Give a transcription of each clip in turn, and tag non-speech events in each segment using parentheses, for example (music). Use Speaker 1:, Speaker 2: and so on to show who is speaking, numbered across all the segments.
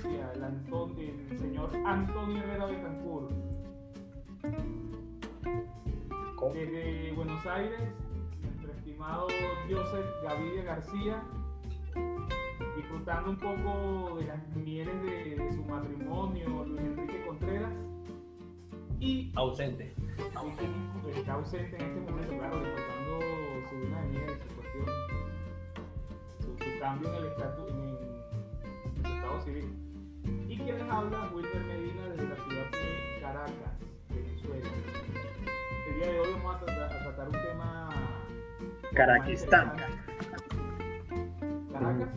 Speaker 1: Suecia, el, el señor Antonio Herrera de Cancún. Desde Buenos Aires, nuestro estimado Joseph Gaviria García, disfrutando un poco de las mieles de, su matrimonio, Luis Enrique Contreras. Y
Speaker 2: ausente.
Speaker 1: Está ausente en este momento, claro, disfrutando su vida de miel, su cuestión, su, cambio en el estatus, en, en, su estado civil. Y quien les habla, Wilmer Medina, desde la ciudad de Caracas, Venezuela. El día de hoy vamos a tratar, a tratar un tema.
Speaker 2: Caraquistán.
Speaker 1: Caracas.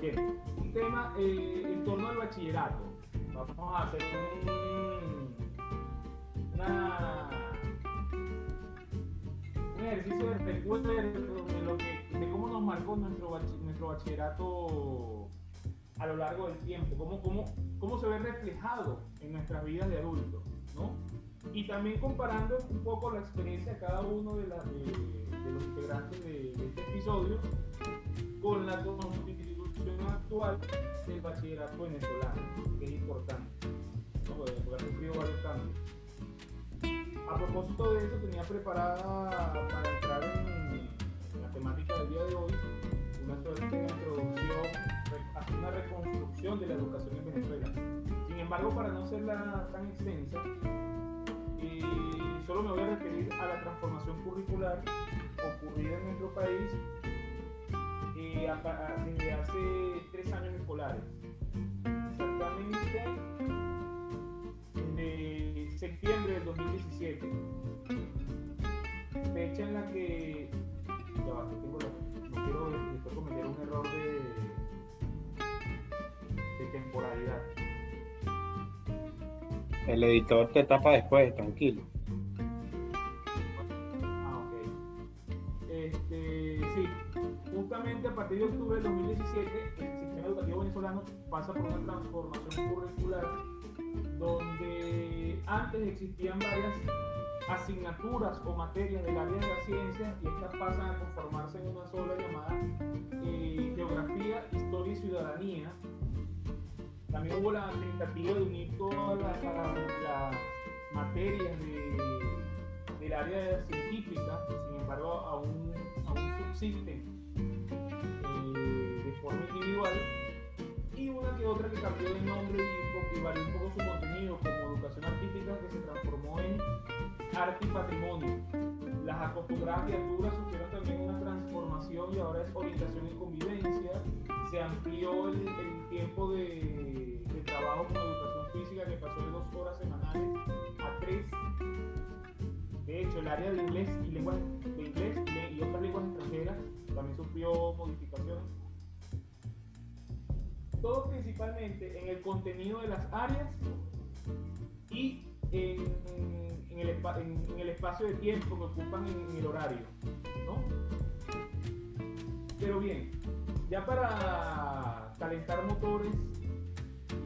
Speaker 1: Bien, un tema eh, en torno al bachillerato. Vamos a hacer un, una, un ejercicio de recuerdo de, de cómo nos marcó nuestro, nuestro bachillerato a lo largo del tiempo, cómo, cómo, cómo se ve reflejado en nuestras vidas de adultos, ¿no? Y también comparando un poco la experiencia de cada uno de los integrantes de, este episodio con la constitución actual del bachillerato venezolano, que es importante, ¿no? porque ha sufrido varios cambios. A propósito de eso, tenía preparada para entrar en la temática del día de hoy una suerte introducción, una reconstrucción de la educación en Venezuela. Sin embargo, para no serla tan extensa, solo me voy a referir a la transformación curricular ocurrida en nuestro país desde hace tres años escolares. Exactamente 2017. Fecha en la que. Ya va, que tengo la, no quiero después cometer un error de, de temporalidad.
Speaker 2: El editor te tapa después, tranquilo.
Speaker 1: a partir de octubre del 2017, el sistema educativo venezolano pasa por una transformación curricular donde antes existían varias asignaturas o materias del área de la ciencia y estas pasan a conformarse en una sola llamada eh, Geografía, Historia y Ciudadanía. También hubo la tentativa de unir todas las, materias del área científica, sin embargo aún, aún subsisten forma individual y una que otra que cambió de nombre y, y varió un poco su contenido como educación artística que se transformó en arte y patrimonio. Las acostumbradas criaturas sufrieron también una transformación y ahora es orientación y convivencia. Se amplió el, tiempo de, trabajo con educación física que pasó de dos horas semanales a tres. De hecho, el área de inglés y lenguas de inglés y otras lenguas extranjeras también sufrió modificaciones todo principalmente en el contenido de las áreas y en, el, espacio de tiempo que ocupan en, el horario. ¿no? Pero bien, ya para calentar motores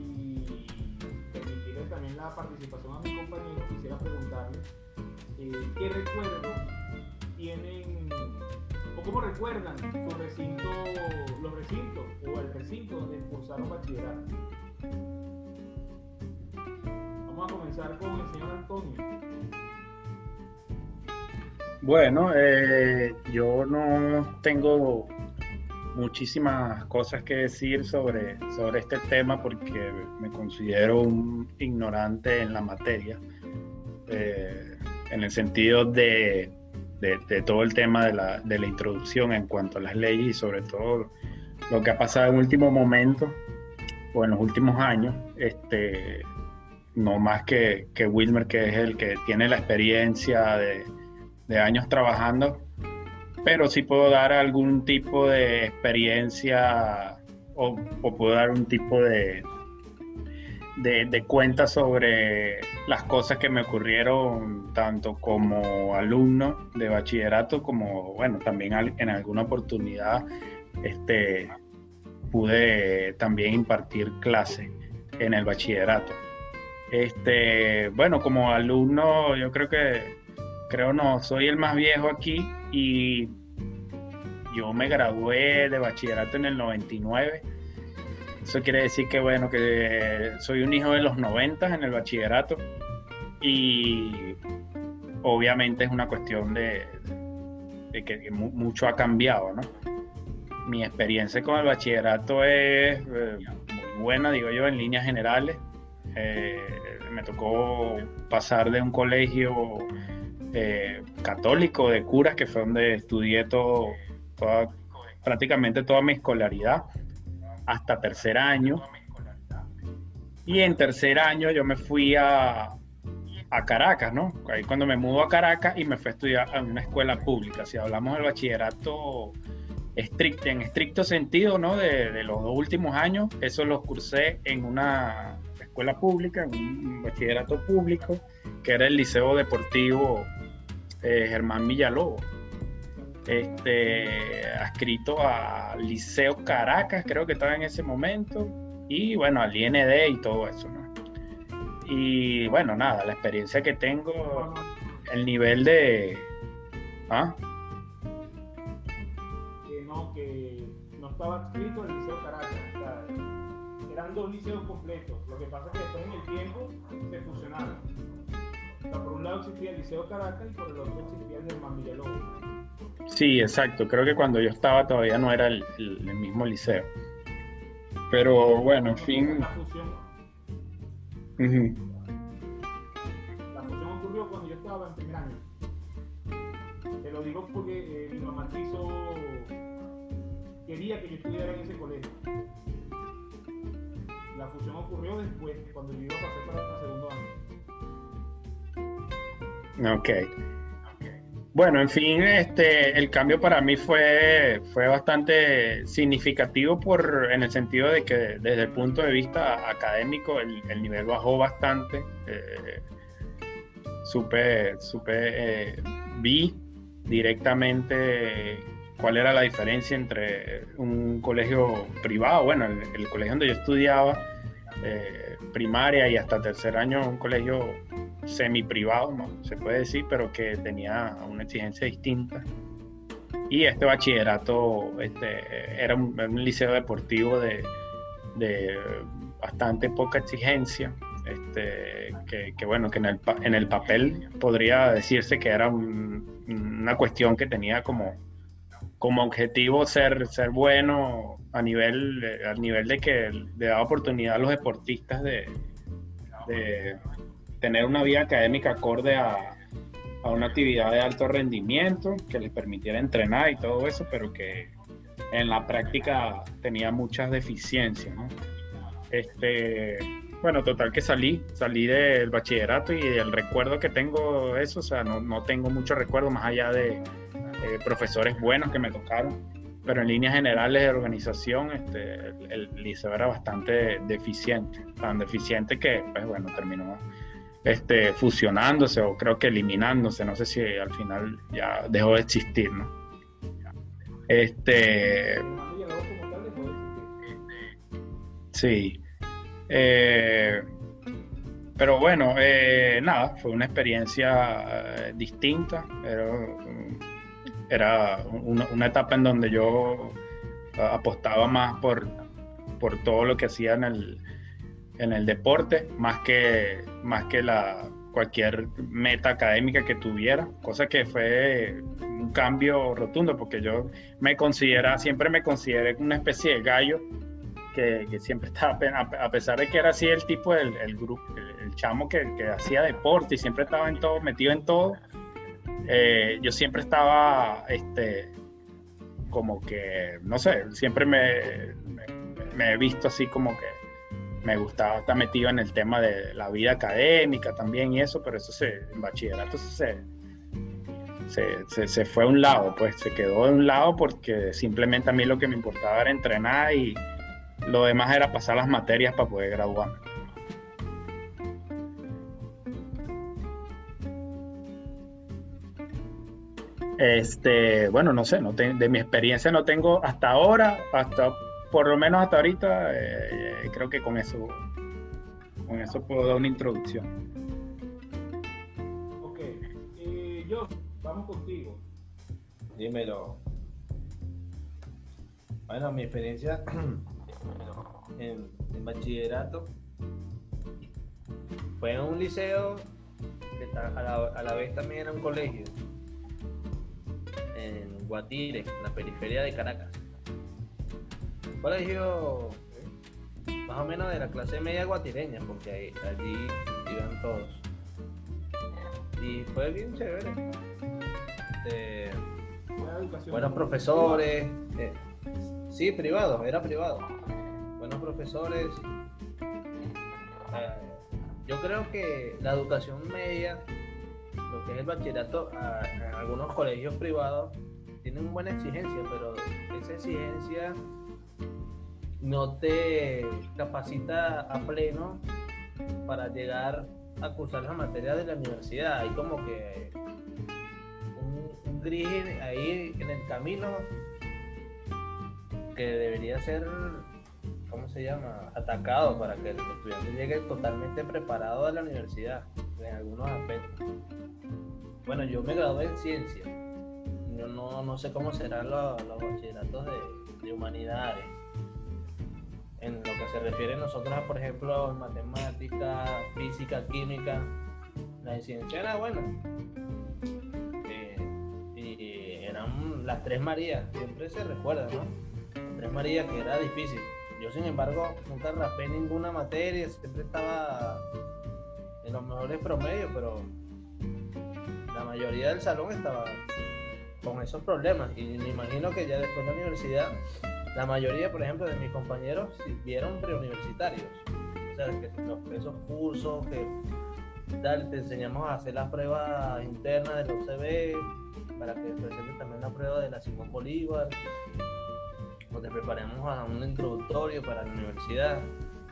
Speaker 1: y permitirles también la participación a mis compañeros, quisiera preguntarles eh, qué recuerdos tienen ¿Cómo recuerdan su recinto, los recintos o el recinto donde cursaron bachillerato? Vamos a comenzar con el señor Antonio.
Speaker 2: Bueno, eh, yo no tengo muchísimas cosas que decir sobre, sobre este tema porque me considero un ignorante en la materia, eh, en el sentido de de, todo el tema de la, de la, introducción en cuanto a las leyes y sobre todo lo que ha pasado en último momento o en los últimos años, este, no más que, que Wilmer, que es el que tiene la experiencia de, de años trabajando, pero sí puedo dar algún tipo de experiencia o, o puedo dar un tipo de, de, de cuenta sobre las cosas que me ocurrieron tanto como alumno de bachillerato como, bueno, también en alguna oportunidad este, pude también impartir clase en el bachillerato. Este, bueno, como alumno yo creo que creo no, soy el más viejo aquí y yo me gradué de bachillerato en el 99. Eso quiere decir que, bueno, que soy un hijo de los 90 en el bachillerato y obviamente es una cuestión de, que, mucho ha cambiado, ¿no? Mi experiencia con el bachillerato es eh, muy buena, digo yo, en líneas generales. Eh, me tocó pasar de un colegio eh, católico de curas, que fue donde estudié todo, prácticamente toda mi escolaridad, hasta tercer año. Y en tercer año yo me fui a, a Caracas, ¿no? Ahí cuando me mudo a Caracas y me fui a estudiar en una escuela pública. Si hablamos del bachillerato estricto, en estricto sentido, ¿no? De, de los dos últimos años, eso lo cursé en una escuela pública, en un bachillerato público, que era el Liceo Deportivo eh, Germán Villalobos, este, adscrito al Liceo Caracas, creo que estaba en ese momento, y bueno, al IND y todo eso, ¿no? Y bueno, nada, la experiencia que tengo, el nivel de...
Speaker 1: ¿Ah? Que no, que no estaba adscrito al Liceo Caracas, eran dos liceos completos, lo que pasa es que después en el tiempo se fusionaron por un lado existía el Liceo Caracas y por el otro existía el Germán Villalobos.
Speaker 2: Sí, exacto. Creo que cuando yo estaba todavía no era el, mismo liceo. Pero bueno, en fin.
Speaker 1: La fusión. La fusión ocurrió cuando yo estaba en primer año. Te lo digo porque eh, mi mamá quiso. quería que yo estudiara en ese colegio. La fusión ocurrió después, cuando yo iba a pasar para el segundo año.
Speaker 2: Ok. Bueno, en fin, este, el cambio para mí fue, fue bastante significativo por, en el sentido de que desde el punto de vista académico el, nivel bajó bastante. Eh, supe, supe eh, vi directamente cuál era la diferencia entre un colegio privado, bueno, el, colegio donde yo estudiaba, eh, primaria y hasta tercer año, un colegio semi privado, ¿no? se puede decir, pero que tenía una exigencia distinta. Y este bachillerato este, era un, liceo deportivo de, bastante poca exigencia, este, que, bueno, que en el, en el papel podría decirse que era una cuestión que tenía como, como objetivo ser, ser bueno a nivel, nivel de que le daba oportunidad a los deportistas de, tener una vida académica acorde a, una actividad de alto rendimiento que les permitiera entrenar y todo eso, pero que en la práctica tenía muchas deficiencias. Este, bueno, total que salí, salí del bachillerato y el recuerdo que tengo eso, o sea, no, tengo mucho recuerdo más allá de eh, profesores buenos que me tocaron, pero en líneas generales de organización este, el, el liceo era bastante deficiente, tan deficiente que, pues bueno, terminó este, fusionándose o creo que eliminándose, no sé si al final ya dejó de existir, ¿no? Este, sí. Eh, pero bueno, eh, nada, fue una experiencia eh, distinta. Era, una, etapa en donde yo apostaba más por, por todo lo que hacía en el, en el deporte, más que, más que la, cualquier meta académica que tuviera, cosa que fue un cambio rotundo, porque yo me considera, siempre me consideré una especie de gallo, que, siempre (laughs) estaba, a pesar de que era así el tipo del el grupo, el, chamo que, hacía deporte y siempre estaba en todo, metido en todo, eh, yo siempre estaba, este, como que, no sé, siempre me, me he visto así como que me gustaba estar metido en el tema de la vida académica también y eso, pero eso se, en bachillerato se, se, se, fue a un lado, pues se quedó de un lado porque simplemente a mí lo que me importaba era entrenar y lo demás era pasar las materias para poder graduarme. Este, bueno, no sé, no de mi experiencia no tengo hasta ahora, hasta por lo menos hasta ahorita, eh, creo que con eso, con eso puedo dar una introducción.
Speaker 1: Ok, eh, yo, vamos contigo.
Speaker 3: Dímelo. Bueno, mi experiencia (clears throat) en, en bachillerato fue en un liceo que está- a, la, a la vez también era un colegio en Guatire, en la periferia de Caracas. Un colegio más o menos de la clase media guatireña, porque allí iban todos. Y fue bien chévere. Este, buenos profesores. eh, sí, privado, era privado. Buenos profesores. Eh, yo creo que la educación media, lo que es el bachillerato, a- algunos colegios privados tienen buena exigencia, pero esa exigencia no te capacita a pleno para llegar a cursar las materias de la universidad. Hay como que un, un gris ahí en el camino que debería ser, ¿cómo se llama? Atacado para que el estudiante llegue totalmente preparado a la universidad en algunos aspectos. Bueno, yo me gradué en ciencia. Yo no, no sé cómo serán los, los bachilleratos de, de humanidades. En lo que se refiere a nosotros, a, por ejemplo, en matemática, física, química, la de ciencia era buena. Eh, y eran las tres Marías, siempre se recuerda, ¿no? Las tres Marías que era difícil. Yo, sin embargo, nunca raspé ninguna materia, siempre estaba en los mejores promedios, pero la mayoría del salón estaba con esos problemas. Y me imagino que ya después de la universidad, la mayoría, por ejemplo, de mis compañeros vieron preuniversitarios. O sea, que los, esos cursos que tal, te enseñamos a hacer las pruebas internas del UCB para que presentes también la prueba de la Simón Bolívar o te preparemos a un introductorio para la universidad.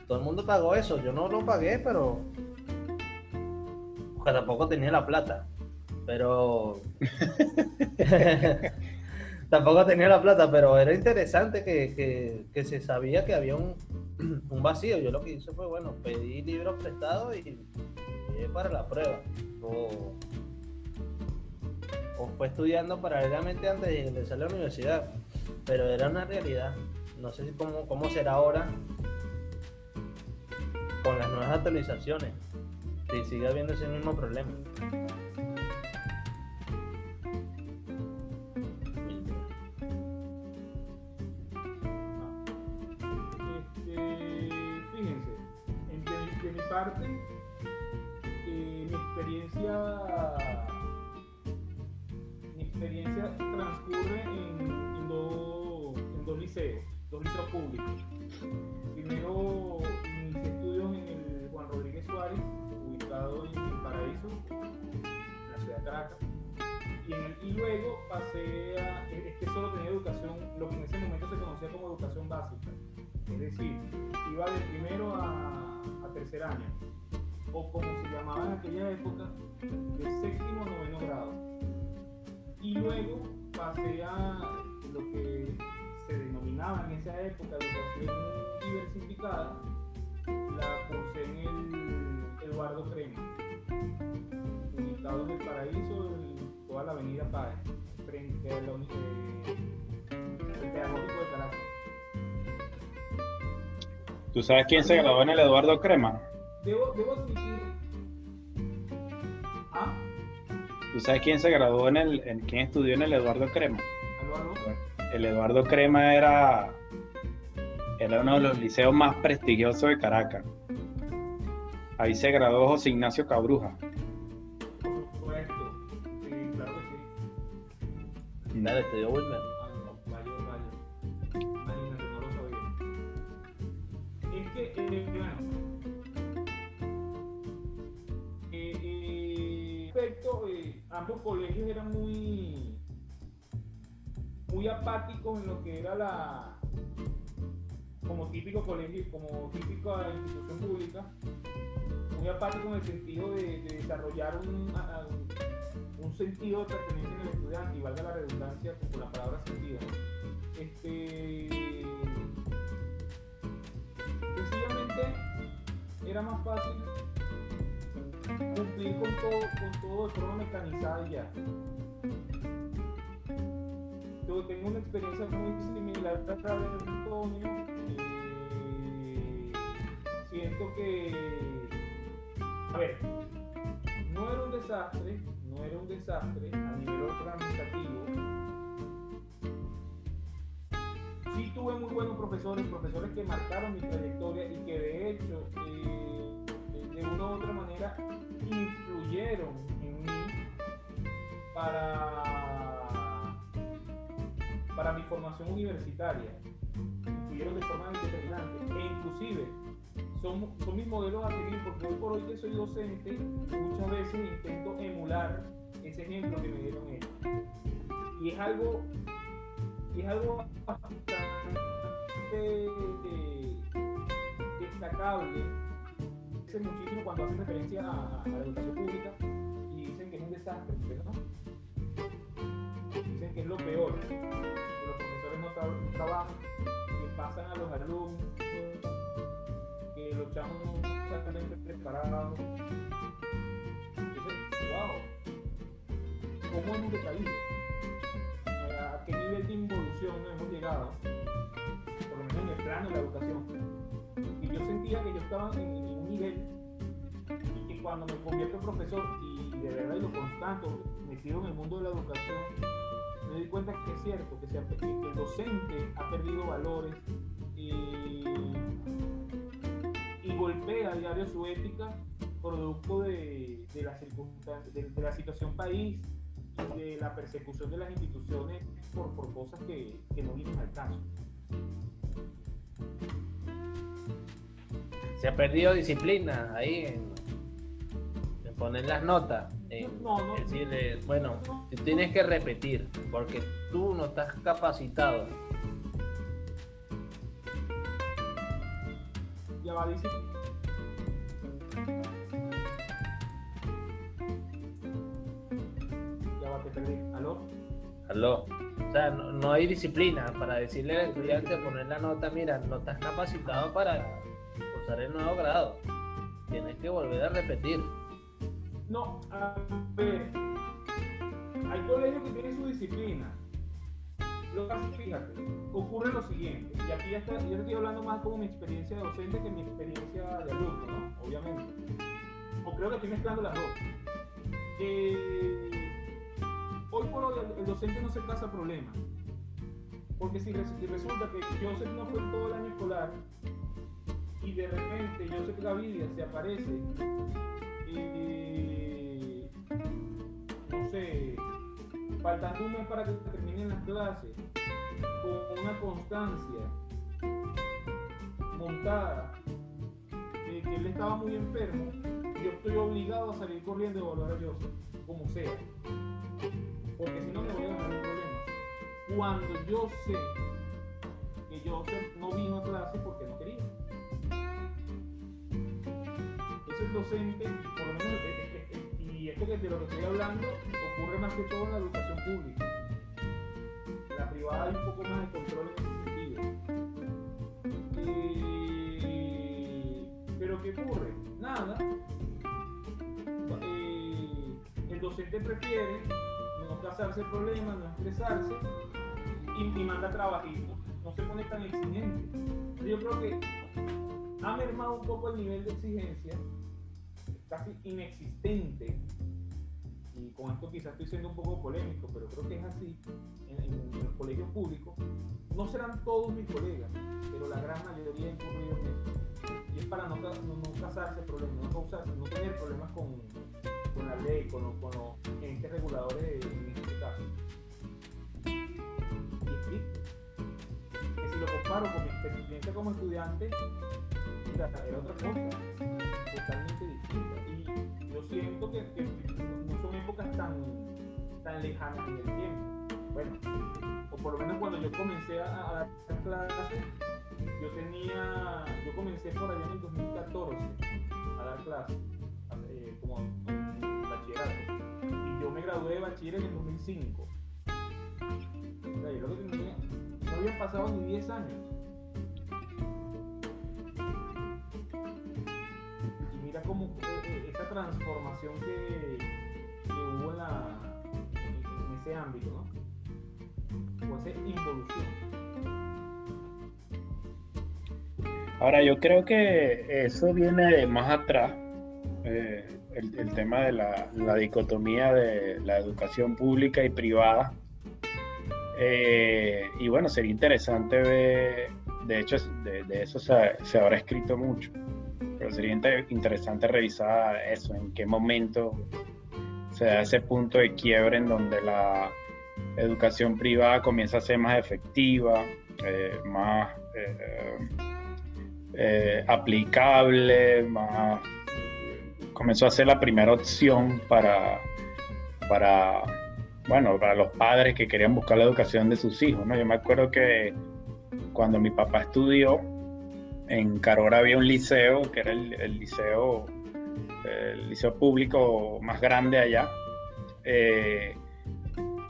Speaker 3: Todo el mundo pagó eso, yo no lo pagué, pero porque tampoco tenía la plata. Pero (laughs) (laughs) tampoco tenía la plata, pero era interesante que, que- se sabía que había un, (clears throat) un vacío. Yo lo que hice fue, bueno, pedí libros prestados y para la prueba. O, o fue estudiando paralelamente antes de ingresar a la universidad. Pero era una realidad. No sé si cómo, cómo será ahora con las nuevas actualizaciones. Si sigue habiendo ese mismo problema.
Speaker 1: Parte, eh, mi experiencia mi experiencia transcurre en, en en dos liceos, dos liceos públicos. Primero inicié estudios en el Juan Rodríguez Suárez, ubicado en el Paraíso, en la ciudad de Caracas. Y, y luego pasé a, es que solo tenía educación, lo que en ese momento se conocía como educación básica. Es decir, iba de primero a, tercer año, o como se llamaba en aquella época, de séptimo a noveno grado. Y luego pasé a lo que se denominaba en esa época educación diversificada, la cursé en el Eduardo Crema, ubicado en el Paraíso, toda la avenida Páez, frente a la eh, de Caracas.
Speaker 2: ¿Tú sabes quién se graduó en el Eduardo Crema?
Speaker 1: Debo, debo admitir. Ah,
Speaker 2: ¿Tú sabes quién se graduó en el, en, quién estudió en el Eduardo Crema?
Speaker 1: aló, aló.
Speaker 2: El Eduardo Crema era, era uno de los liceos más prestigiosos de Caracas. Ahí se graduó José Ignacio Cabruja.
Speaker 1: Por supuesto. Sí, claro que sí.
Speaker 3: Dale, estudió Wilmer.
Speaker 1: Ah, bueno. Eh, ambos colegios eran muy. muy apáticos en lo que era la. como típico colegio, como típica institución pública. Muy apático en el sentido de, de desarrollar un, un sentido de pertenencia en el estudiante, y valga la redundancia con la palabra sentido. Este, sencillamente era más fácil cumplir con todo, con todo de forma mecanizada ya. Yo tengo una experiencia muy similar a través de Antonio. Eh, siento que, a ver, no era un desastre, no era un desastre a nivel organizativo. Tuve muy buenos profesores, profesores que marcaron mi trayectoria y que de hecho eh, de una u otra manera influyeron en mí para, para mi formación universitaria. Influyeron de forma determinante e inclusive son, son mis modelos a seguir porque hoy por hoy que soy docente muchas veces intento emular ese ejemplo que me dieron ellos. Y es algo, y es algo bastante eh, destacable muchísimo cuando hacen referencia a, la educación pública y dicen que es un desastre, ¿no? Dicen que es lo peor, que los profesores no tra trabajan, que pasan a los alumnos, que los chamos no están preparados. Entonces, wow, ¿cómo hemos decaído? ¿A qué nivel de involución hemos llegado? Por lo menos en el plano de la educación y yo sentía que yo estaba en, un nivel y que cuando me convierto en profesor y de verdad y lo constato, metido en el mundo de la educación, me di cuenta que es cierto, que, el docente ha perdido valores y, y golpea a diario su ética producto de, de la circunstancia, de, de, la situación país y de la persecución de las instituciones por, por cosas que, que no vienen al caso.
Speaker 3: Se ha perdido disciplina ahí en, en poner las notas. En
Speaker 1: No, no.
Speaker 3: decirle, bueno, tú tienes que repetir porque tú no estás capacitado.
Speaker 1: Ya va, dice. Ya va, te perdí. ¿Aló?
Speaker 3: Aló. No, hay disciplina para decirle al estudiante, poner la nota, mira, no estás capacitado para cursar el nuevo grado. Tienes que volver a repetir.
Speaker 1: No, a ver. Hay colegios que tienen su disciplina. Lo que pasa fíjate, ocurre lo siguiente, y aquí ya, yo estoy hablando más como mi experiencia de docente que mi experiencia de alumno, ¿no? Obviamente. O creo que estoy mezclando las dos. Eh, hoy por hoy el, docente no se casa problemas. Porque si resulta que Joseph no fue todo el año escolar y de repente Joseph Gavidia se aparece, eh, no sé, faltando un mes para que terminen las clases, con una constancia montada que él estaba muy enfermo, yo estoy obligado a salir corriendo y volver a Joseph, como sea. Porque si no me voy a ganar un problema. Cuando yo sé que Joseph no vino a clase porque no quería. Ese docente, por lo menos, eh, eh, eh, y esto que de lo que estoy hablando ocurre más que todo en la educación pública. La privada hay un poco más de control en ese sentido. Pero ¿qué ocurre? Nada. Eh, el docente prefiere no casarse el problema, no estresarse y, y manda trabajitos. No se pone tan exigente. Yo creo que ha mermado un poco el nivel de exigencia, casi inexistente y con esto quizás estoy siendo un poco polémico, pero creo que es así, en, los colegios públicos, no serán todos mis colegas, pero la gran mayoría ha incurrido en eso. Y es para no, no, no casarse problemas, no, causar, no tener problemas con, con la ley, con, con los entes reguladores en este caso. Y existe. Que si lo comparo con mi experiencia como estudiante, era otra cosa, totalmente distinta. Y yo siento que, no son épocas tan, tan lejanas en el tiempo. Bueno, o por lo menos cuando yo comencé a, a dar clases, yo tenía, yo comencé por allá en el 2014 a dar clases, eh, como bachillerato. Y yo me gradué de bachiller en el 2005. O sea, yo lo que tenía, no habían pasado ni 10 años. Mira cómo esa transformación que, que hubo en, la, en, ese ámbito, ¿no? O esa involución.
Speaker 2: Ahora, yo creo que eso viene más atrás, eh, el, tema de la, la dicotomía de la educación pública y privada. Eh, y bueno, sería interesante ver, de hecho, de, de eso se, se, habrá escrito mucho, pero sería inter, interesante revisar eso, en qué momento se da ese punto de quiebre en donde la educación privada comienza a ser más efectiva, eh, más eh, eh, aplicable, más, comenzó a ser la primera opción para, para bueno, para los padres que querían buscar la educación de sus hijos, ¿no? Yo me acuerdo que cuando mi papá estudió, en Carora había un liceo, que era el, liceo, el liceo público más grande allá, eh,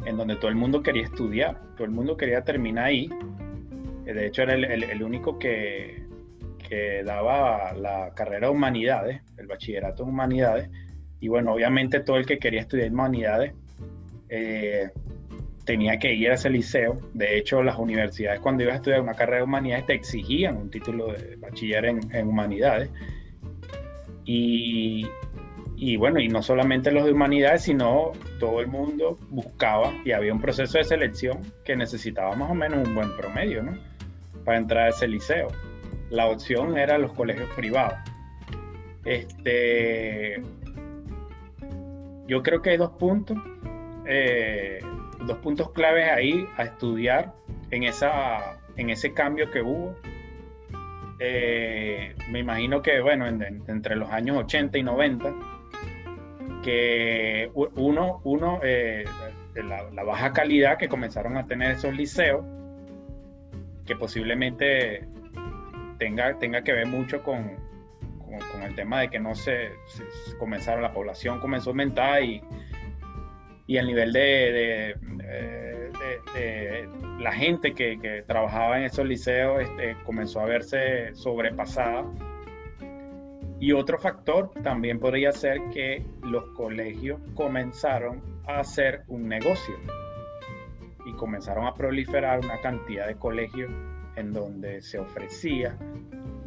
Speaker 2: en donde todo el mundo quería estudiar, todo el mundo quería terminar ahí. De hecho, era el, el, el único que, que daba la carrera de humanidades, el bachillerato en humanidades, y bueno, obviamente todo el que quería estudiar humanidades eh, tenía que ir a ese liceo. De hecho, las universidades cuando ibas a estudiar una carrera de humanidades te exigían un título de bachiller en, humanidades. Y, y, bueno, y no solamente los de humanidades, sino todo el mundo buscaba y había un proceso de selección que necesitaba más o menos un buen promedio, ¿no? Para entrar a ese liceo. La opción era los colegios privados. Este, yo creo que hay dos puntos eh, dos puntos claves ahí a estudiar en, esa, en ese cambio que hubo. Eh, me imagino que, bueno, en, en, entre los años 80 y 90, que uno, uno eh, la, la, baja calidad que comenzaron a tener esos liceos, que posiblemente tenga, tenga que ver mucho con, con, con el tema de que no se, se, comenzaron, la población comenzó a aumentar y y el nivel de, de, de, de la gente que, que, trabajaba en esos liceos este, comenzó a verse sobrepasada. Y otro factor también podría ser que los colegios comenzaron a hacer un negocio y comenzaron a proliferar una cantidad de colegios en donde se ofrecía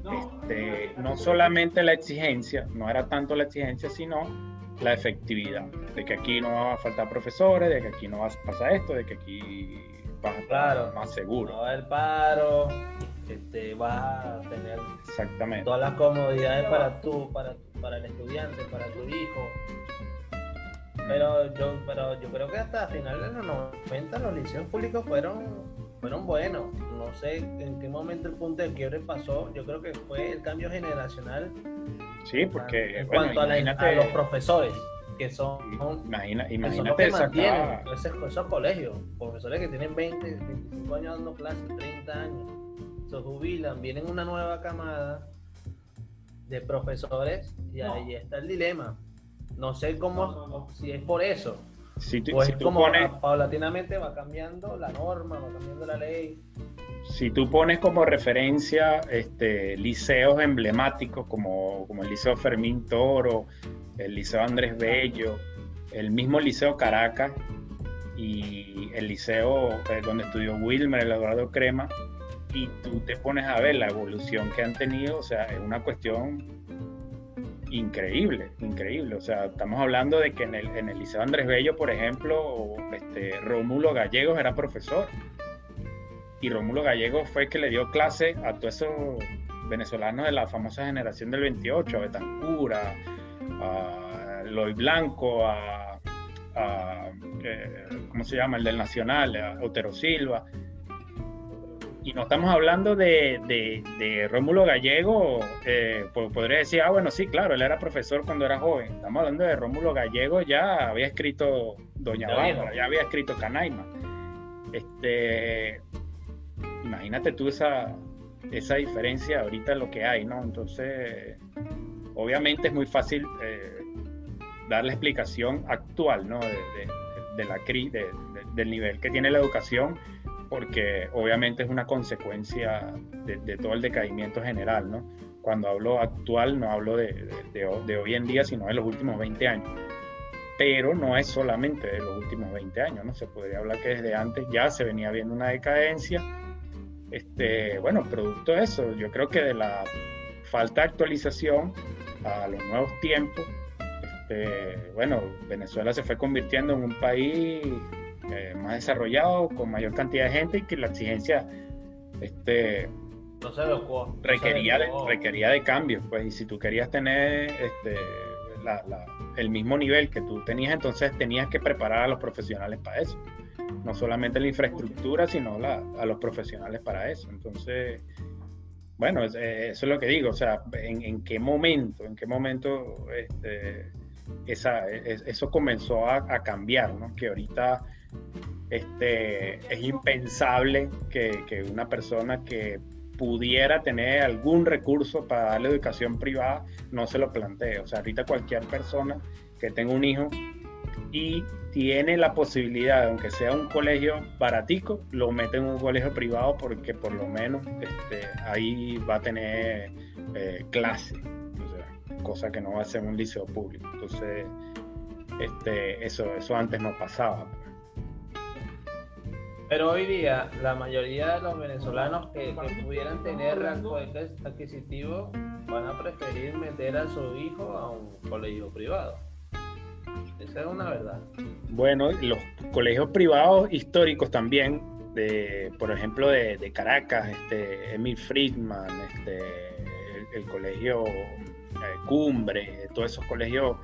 Speaker 2: no, este, no solamente la exigencia, no era tanto la exigencia, sino la efectividad, de que aquí no va a faltar profesores, de que aquí no va a pasar esto, de que aquí vas a estar
Speaker 3: claro,
Speaker 2: más seguro.
Speaker 3: No va a haber paro, este, vas a tener
Speaker 2: Exactamente.
Speaker 3: todas las comodidades para tú, para, para el estudiante, para tu hijo. Pero yo, pero yo creo que hasta finales de los 90 los liceos públicos fueron, fueron buenos. No sé en qué momento el punto de quiebre pasó. Yo creo que fue el cambio generacional
Speaker 2: Sí, porque
Speaker 3: en bueno, cuanto a, la, a, los profesores que son,
Speaker 2: imagina,
Speaker 3: que,
Speaker 2: imagínate
Speaker 3: son los que mantienen esos, esos, colegios, profesores que tienen 20, 25 años dando clases, 30 años, se jubilan, vienen una nueva camada de profesores y no. ahí está el dilema. No sé cómo, no, no, si es por eso.
Speaker 2: Si tú,
Speaker 3: o es
Speaker 2: si tú
Speaker 3: como
Speaker 2: pones,
Speaker 3: paulatinamente va cambiando la norma, va cambiando la ley.
Speaker 2: Si tú pones como referencia este, liceos emblemáticos como, como, el Liceo Fermín Toro, el Liceo Andrés Bello, el mismo Liceo Caracas y el liceo eh, donde estudió Wilmer, el Eduardo Crema, y tú te pones a ver la evolución que han tenido, o sea, es una cuestión increíble, increíble. O sea, estamos hablando de que en el, en el Liceo Andrés Bello, por ejemplo, este, Rómulo Gallegos era profesor y Rómulo Gallego fue el que le dio clase a todos esos venezolanos de la famosa generación del 28, a Betancura, a Loy Blanco, a, a eh, ¿cómo se llama? El del Nacional, a Otero Silva. Y no estamos hablando de, de, de Rómulo Gallego, eh, podría decir, ah, bueno, sí, claro, él era profesor cuando era joven. Estamos hablando de Rómulo Gallego, ya había escrito Doña Bárbara, ya había escrito Canaima. Este, imagínate tú esa, esa diferencia ahorita lo que hay, ¿no? Entonces, obviamente es muy fácil eh, dar la explicación actual, ¿no? De, de, la del nivel que tiene la educación, porque obviamente es una consecuencia de, todo el decaimiento general, ¿no? cuando hablo actual no hablo de, de, hoy en día, sino de los últimos 20 años. Pero no es solamente de los últimos 20 años, ¿no? Se podría hablar que desde antes ya se venía viendo una decadencia. Este, bueno, producto de eso, yo creo que de la falta de actualización a los nuevos tiempos, este, bueno, Venezuela se fue convirtiendo en un país eh, más desarrollado, con mayor cantidad de gente y que la exigencia este,
Speaker 3: no se adecuó,
Speaker 2: requería, de, requería de cambios. Pues, y si tú querías tener este, el mismo nivel que tú tenías, entonces tenías que preparar a los profesionales para eso. No solamente la infraestructura, sino a los profesionales para eso. Entonces, bueno, eso es lo que digo, o sea, en, qué momento, en qué momento este, esa, eso comenzó a, cambiar, ¿no? Que ahorita este, es impensable que, una persona que pudiera tener algún recurso para darle educación privada no se lo plantee. O sea, ahorita cualquier persona que tenga un hijo y tiene la posibilidad, aunque sea un colegio baratico, lo mete en un colegio privado porque por lo menos este, ahí va a tener eh, clase, cosa que no va a ser un liceo público. Entonces, este, eso, eso antes no pasaba.
Speaker 3: Pero hoy día, la mayoría de los venezolanos que, pudieran tener rango adquisitivo van a preferir meter a su hijo a un colegio privado. Esa es una verdad.
Speaker 2: Bueno, los colegios privados históricos también, de, por ejemplo, de, Caracas, este, Emil Friedman, este, el, colegio eh, Cumbre, todos esos colegios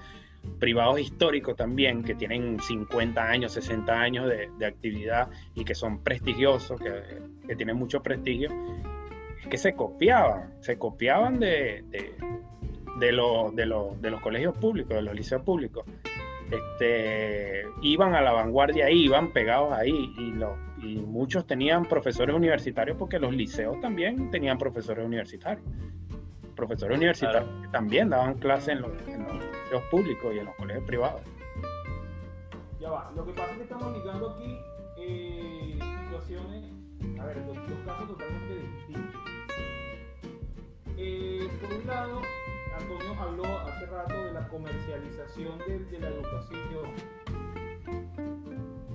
Speaker 2: privados históricos también, que tienen 50 años, 60 años de, actividad y que son prestigiosos, que, tienen mucho prestigio, es que se copiaban, se copiaban de, los colegios públicos, de los liceos públicos. Este, iban a la vanguardia, iban pegados ahí y muchos tenían profesores universitarios porque los liceos también tenían profesores universitarios. Profesores universitarios que también daban clases en los, en los públicos y en los colegios privados.
Speaker 1: Ya va, lo que pasa es que estamos ligando aquí eh, situaciones, a ver, dos, casos totalmente distintos. Eh, por un lado, Antonio habló hace rato de la comercialización de, la educación.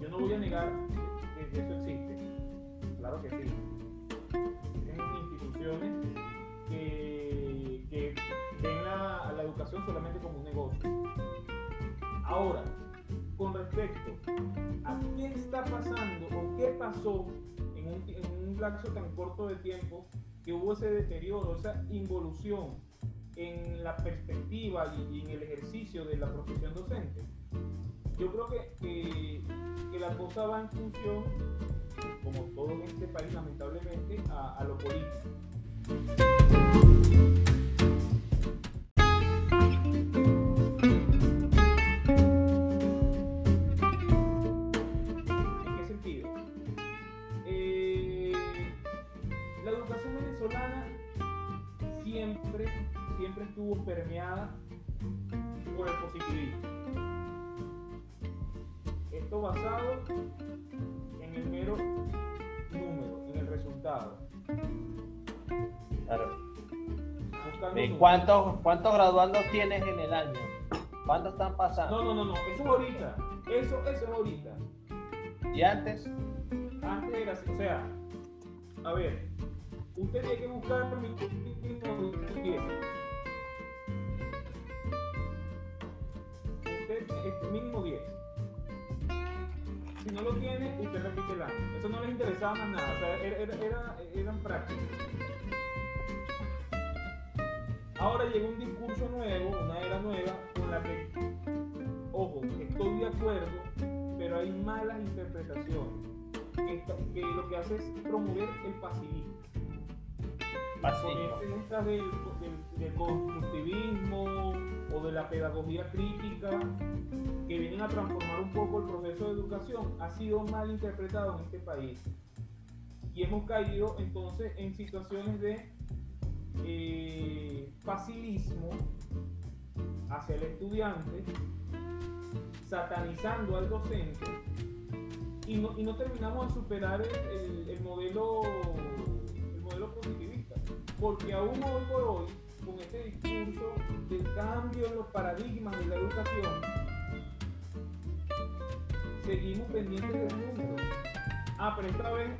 Speaker 1: Yo no voy a negar que, eso existe, claro que sí. En instituciones educación solamente como un negocio. Ahora, con respecto a qué está pasando o qué pasó en un, en un lapso tan corto de tiempo que hubo ese deterioro, esa involución en la perspectiva y, en el ejercicio de la profesión docente. Yo creo que, que, la cosa va en función, como todo en este país lamentablemente, a, a lo político.
Speaker 3: Cuántos, cuántos graduandos tienes en el año? ¿Cuántos están pasando?
Speaker 1: No, no, no, no, eso es ahorita. Eso, eso es ahorita.
Speaker 3: ¿Y antes?
Speaker 1: Antes era así, o sea, a ver, usted tiene que buscar mi mínimo 10. Si no lo tiene, usted repite el año. Eso no les interesaba más nada, o sea, era, era, eran prácticos. Ahora llega un discurso nuevo, una era nueva, con la que, ojo, estoy de acuerdo, pero hay malas interpretaciones, que, que lo que hace es promover el pasivismo. Con del, del constructivismo o de la pedagogía crítica que vienen a transformar un poco el proceso de educación ha sido mal interpretado en este país. Y hemos caído entonces en situaciones de facilismo hacia el estudiante, satanizando al docente y no, y no terminamos de superar el, modelo, el modelo positivista. Porque aún hoy por hoy con este discurso del cambio en los paradigmas de la educación, seguimos pendientes del número. Ah, pero esta vez,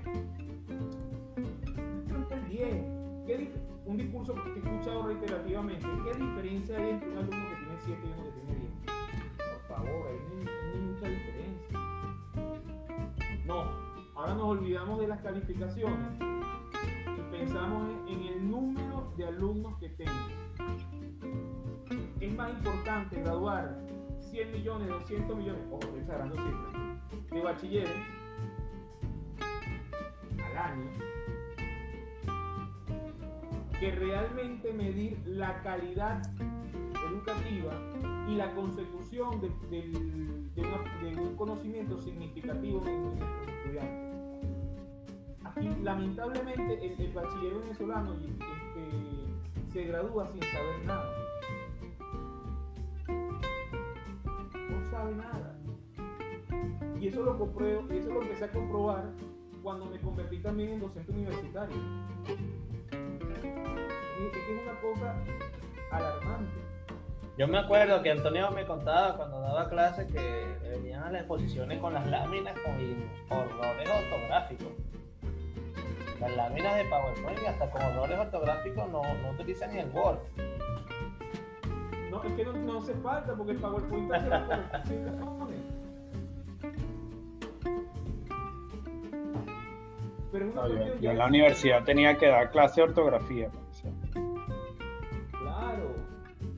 Speaker 1: el 10. ¿Qué un discurso que he escuchado reiterativamente. ¿Qué diferencia hay entre un alumno que tiene 7 y uno que tiene 10? Por favor, hay, hay mucha diferencia. No, ahora nos olvidamos de las calificaciones y pensamos en el número de alumnos que tengo. Es más importante graduar 100 millones, 200 millones, ojo, estoy exagerando de bachilleres al año que realmente medir la calidad educativa y la consecución de, un conocimiento significativo en nuestros estudiantes. Aquí, lamentablemente, el, bachiller venezolano este, se gradúa sin saber nada. No sabe nada. Y eso lo compruebo, eso lo empecé a comprobar cuando me convertí también en docente universitario es, una cosa alarmante.
Speaker 3: Yo me acuerdo que Antonio me contaba cuando daba clases que venían a las exposiciones con las láminas con horrores ortográficos. Las láminas de PowerPoint hasta con horrores ortográficos no, no utilizan ni el Word.
Speaker 1: No, es que no, no hace falta porque el PowerPoint hace las
Speaker 2: Pero no, yo, en la universidad tenía que dar clase de ortografía.
Speaker 1: Claro,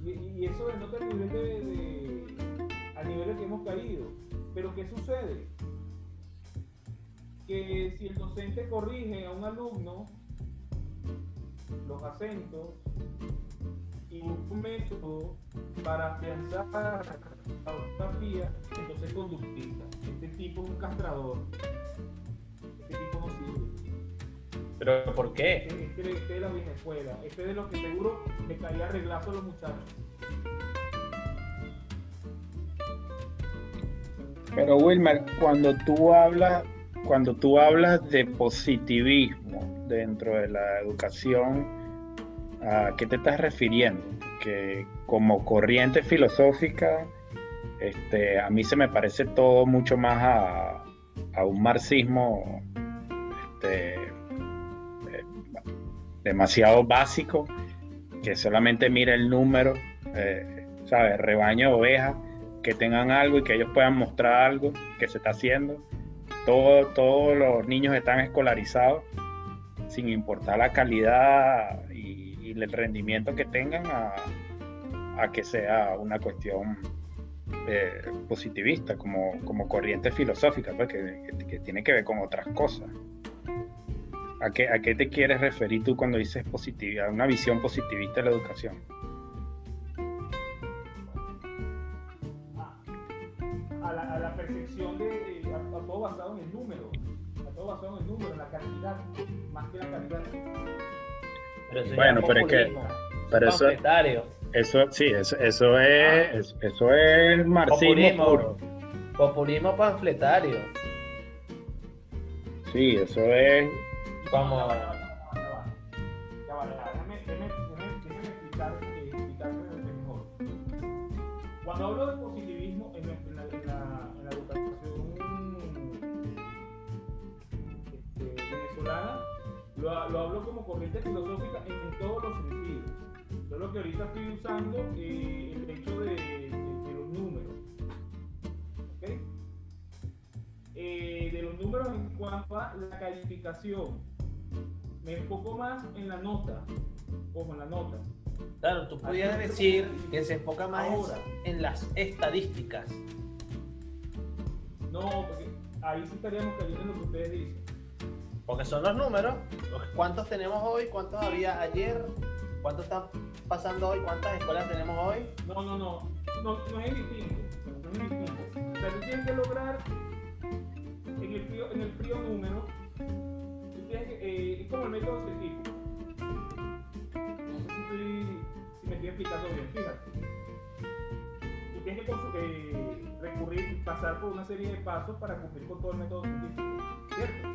Speaker 1: y, eso denota el nivel de, al nivel que hemos caído. Pero ¿qué sucede? Que si el docente corrige a un alumno los acentos y un método para afianzar la ortografía, entonces conductista. Este tipo es un castrador. Este tipo no sirve.
Speaker 3: ¿Pero por qué?
Speaker 1: Este, este, este de la vieja escuela. Este de los que seguro le caía reglazo a los muchachos.
Speaker 2: Pero Wilmer, cuando tú hablas, cuando tú hablas de positivismo dentro de la educación, ¿a qué te estás refiriendo? Que como corriente filosófica, este, a mí se me parece todo mucho más a, a un marxismo este, eh, demasiado básico, que solamente mira el número, eh, ¿sabes? Rebaño de ovejas, que tengan algo y que ellos puedan mostrar algo que se está haciendo. Todo, todos los niños están escolarizados sin importar la calidad y, el rendimiento que tengan a, a que sea una cuestión eh, positivista, como, como, corriente filosófica, pues, que, tiene que ver con otras cosas. ¿A qué, ¿A qué te quieres referir tú cuando dices positividad, una visión positivista de la educación?
Speaker 1: A la, a la percepción de, a, todo basado en el número, a todo basado en el número, en la cantidad, más que la calidad.
Speaker 2: bueno, pero es que... Pero eso, eso sí, eso, eso es, eso es marxismo
Speaker 3: puro. Populismo panfletario.
Speaker 2: Sí, eso es.
Speaker 3: Como.
Speaker 1: Cuando hablo de positivismo en, la, en educación este, venezolana, lo, lo hablo como corriente filosófica en todos los sentidos Solo que ahorita estoy usando eh, el hecho de, los números. Eh, de los números en cuanto a la calificación. Me enfoco más en la nota. Ojo, en la nota.
Speaker 3: Claro, tú podrías decir que se enfoca más en las estadísticas.
Speaker 1: No, porque ahí sí estaríamos cayendo en lo que ustedes dicen.
Speaker 3: Porque son los números. ¿Cuántos tenemos hoy? ¿Cuántos había ayer? ¿Cuántos están pasando hoy? ¿Cuántas escuelas tenemos hoy?
Speaker 1: No, no, no. No, no es distinto. No es distinto. O sea, tú tienes que lograr en el frío, en el frío número. Tienes que, eh, es como el método científico. No sé si, estoy, si me estoy explicando bien. Fíjate. Tú tienes que eh, recurrir, pasar por una serie de pasos para cumplir con todo el método científico. ¿Cierto?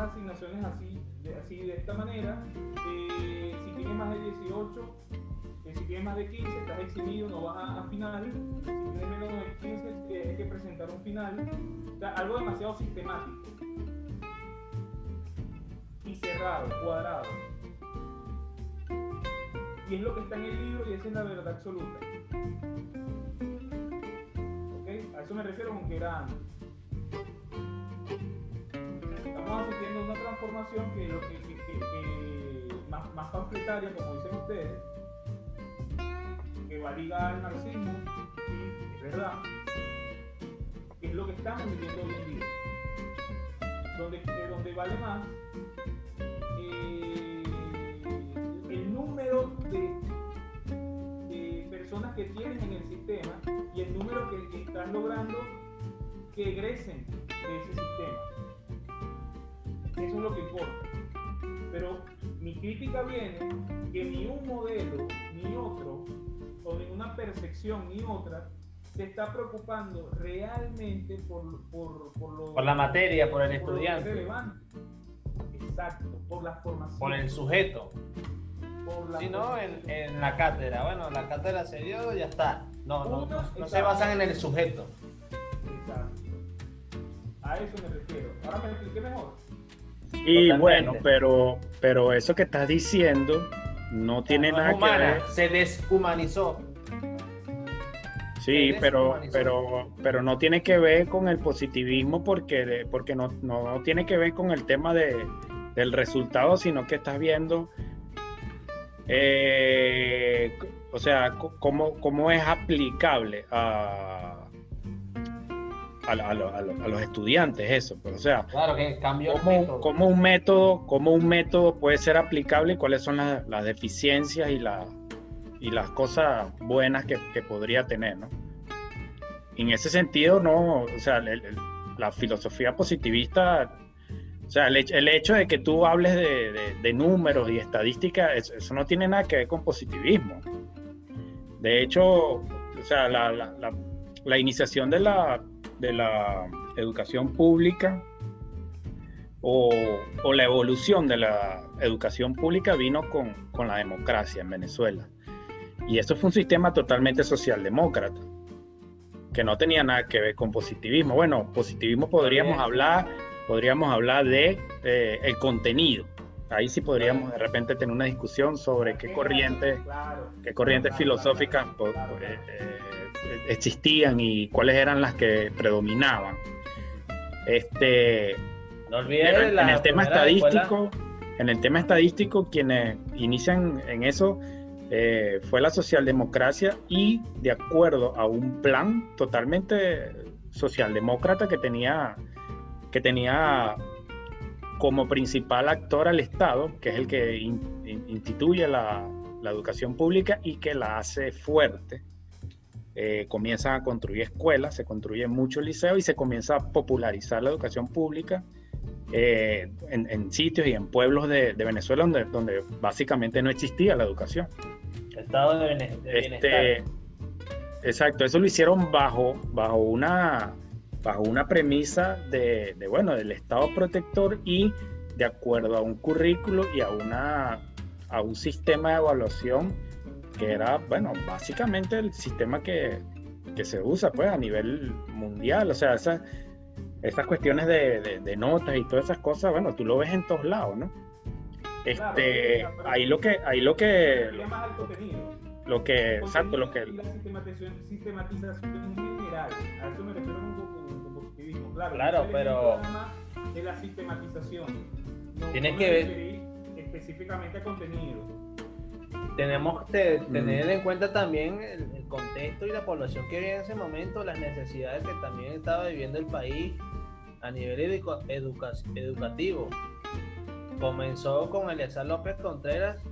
Speaker 1: Asignaciones así, de, así, de esta manera. eh, si tienes más de 18, eh, si tienes más de 15, estás exhibido, no vas a, final. Si tienes menos de 15, eh, que presentar un final. Algo demasiado sistemático. Y cerrado, cuadrado. Y es lo que está en el libro y esa es la verdad absoluta. ¿Ok? A eso me refiero con que era. Estamos asistiendo a una transformación que, lo que, que- que- más, más panfletaria, como dicen ustedes, que va ligada al marxismo, sí, es verdad, que es lo que estamos viviendo hoy en día. Donde, donde vale más eh, el número de, personas que tienes en el sistema y el número que estás logrando que egresen de ese sistema. Eso es lo que importa. Pero mi crítica viene que ni un modelo, ni otro, o ninguna percepción, ni otra, se está preocupando realmente por, por, por lo
Speaker 3: Por la materia, por el
Speaker 1: por
Speaker 3: estudiante,
Speaker 1: relevante. Exacto, por la formación.
Speaker 3: por el sujeto.
Speaker 1: por
Speaker 3: Si no, en, en la cátedra. Bueno, la cátedra se dio, ya está. No, no,
Speaker 1: Una,
Speaker 3: no, no se basan en el sujeto.
Speaker 1: Exacto. A eso me refiero. Ahora me expliqué mejor.
Speaker 2: Y
Speaker 3: Totalmente.
Speaker 2: bueno, pero, pero eso que estás diciendo no tiene
Speaker 3: No es
Speaker 2: nada que ver.
Speaker 3: Se deshumanizó.
Speaker 2: Sí, pero, pero, pero no tiene que ver con el positivismo porque, porque no, no tiene que ver con el tema de, del resultado, sino que estás viendo, eh, o sea, cómo, cómo es aplicable a, a, a lo- a lo- a los estudiantes eso. Pues, o sea,
Speaker 3: Claro que cambió el
Speaker 2: cómo,
Speaker 3: método.
Speaker 2: cómo un método, cómo un método puede ser aplicable y cuáles son las, las deficiencias y, la- y las cosas buenas que, que podría tener, ¿no? En ese sentido, no, o sea, el- el- la filosofía positivista, o sea, el, hecho- el hecho de que tú hables de, de- de números y estadísticas, eso, eso no tiene nada que ver con positivismo. De hecho, o sea, la, la- la- la iniciación de la, de la educación pública o, o la evolución de la educación pública vino con, con la democracia en Venezuela. Y eso fue un sistema totalmente socialdemócrata, que no tenía nada que ver con positivismo. Bueno, positivismo podríamos hablar, podríamos hablar de eh, el contenido. Ahí sí podríamos de repente tener una discusión sobre qué corrientes qué corrientes filosóficas eh, eh, existían y cuáles eran las que predominaban. Este,
Speaker 3: No olvides
Speaker 2: pero en, el tema
Speaker 3: escuela-
Speaker 2: estadístico, en el tema estadístico, quienes inician en eso eh, fue la socialdemocracia y de acuerdo a un plan totalmente socialdemócrata que tenía que tenía como principal actor al Estado, que es el que in- in- instituye la, la educación pública y que la hace fuerte. Eh, comienzan a construir escuelas, se construyen muchos liceos y se comienza a popularizar la educación pública eh, en, en sitios y en pueblos de, de Venezuela donde, donde básicamente no existía la educación.
Speaker 3: Estado de, de bienestar.
Speaker 2: Este, exacto, eso lo hicieron bajo, bajo una bajo una premisa de, de, bueno del Estado protector y de acuerdo a un currículo y a una a un sistema de evaluación que era bueno básicamente el sistema que, que se usa pues a nivel mundial o sea esas esas cuestiones de, de- de notas y todas esas cosas bueno tú lo ves en todos lados no este
Speaker 1: Claro, pero-
Speaker 2: ahí lo que ahí lo que
Speaker 1: contenido.
Speaker 2: lo que exacto lo que
Speaker 1: Y la sistematización, sistematización general. A eso me refiero con positivismo. Claro,
Speaker 3: Claro, pero-
Speaker 1: De la sistematización. No,
Speaker 3: Tiene
Speaker 1: no
Speaker 3: que ver-
Speaker 1: específicamente a contenido.
Speaker 3: Tenemos que
Speaker 2: Mm.
Speaker 3: tener en cuenta también el, el contexto y la población que vive en ese momento, las necesidades que también estaba viviendo el país a nivel educa- educa- educativo. Comenzó con Eleazar López Contreras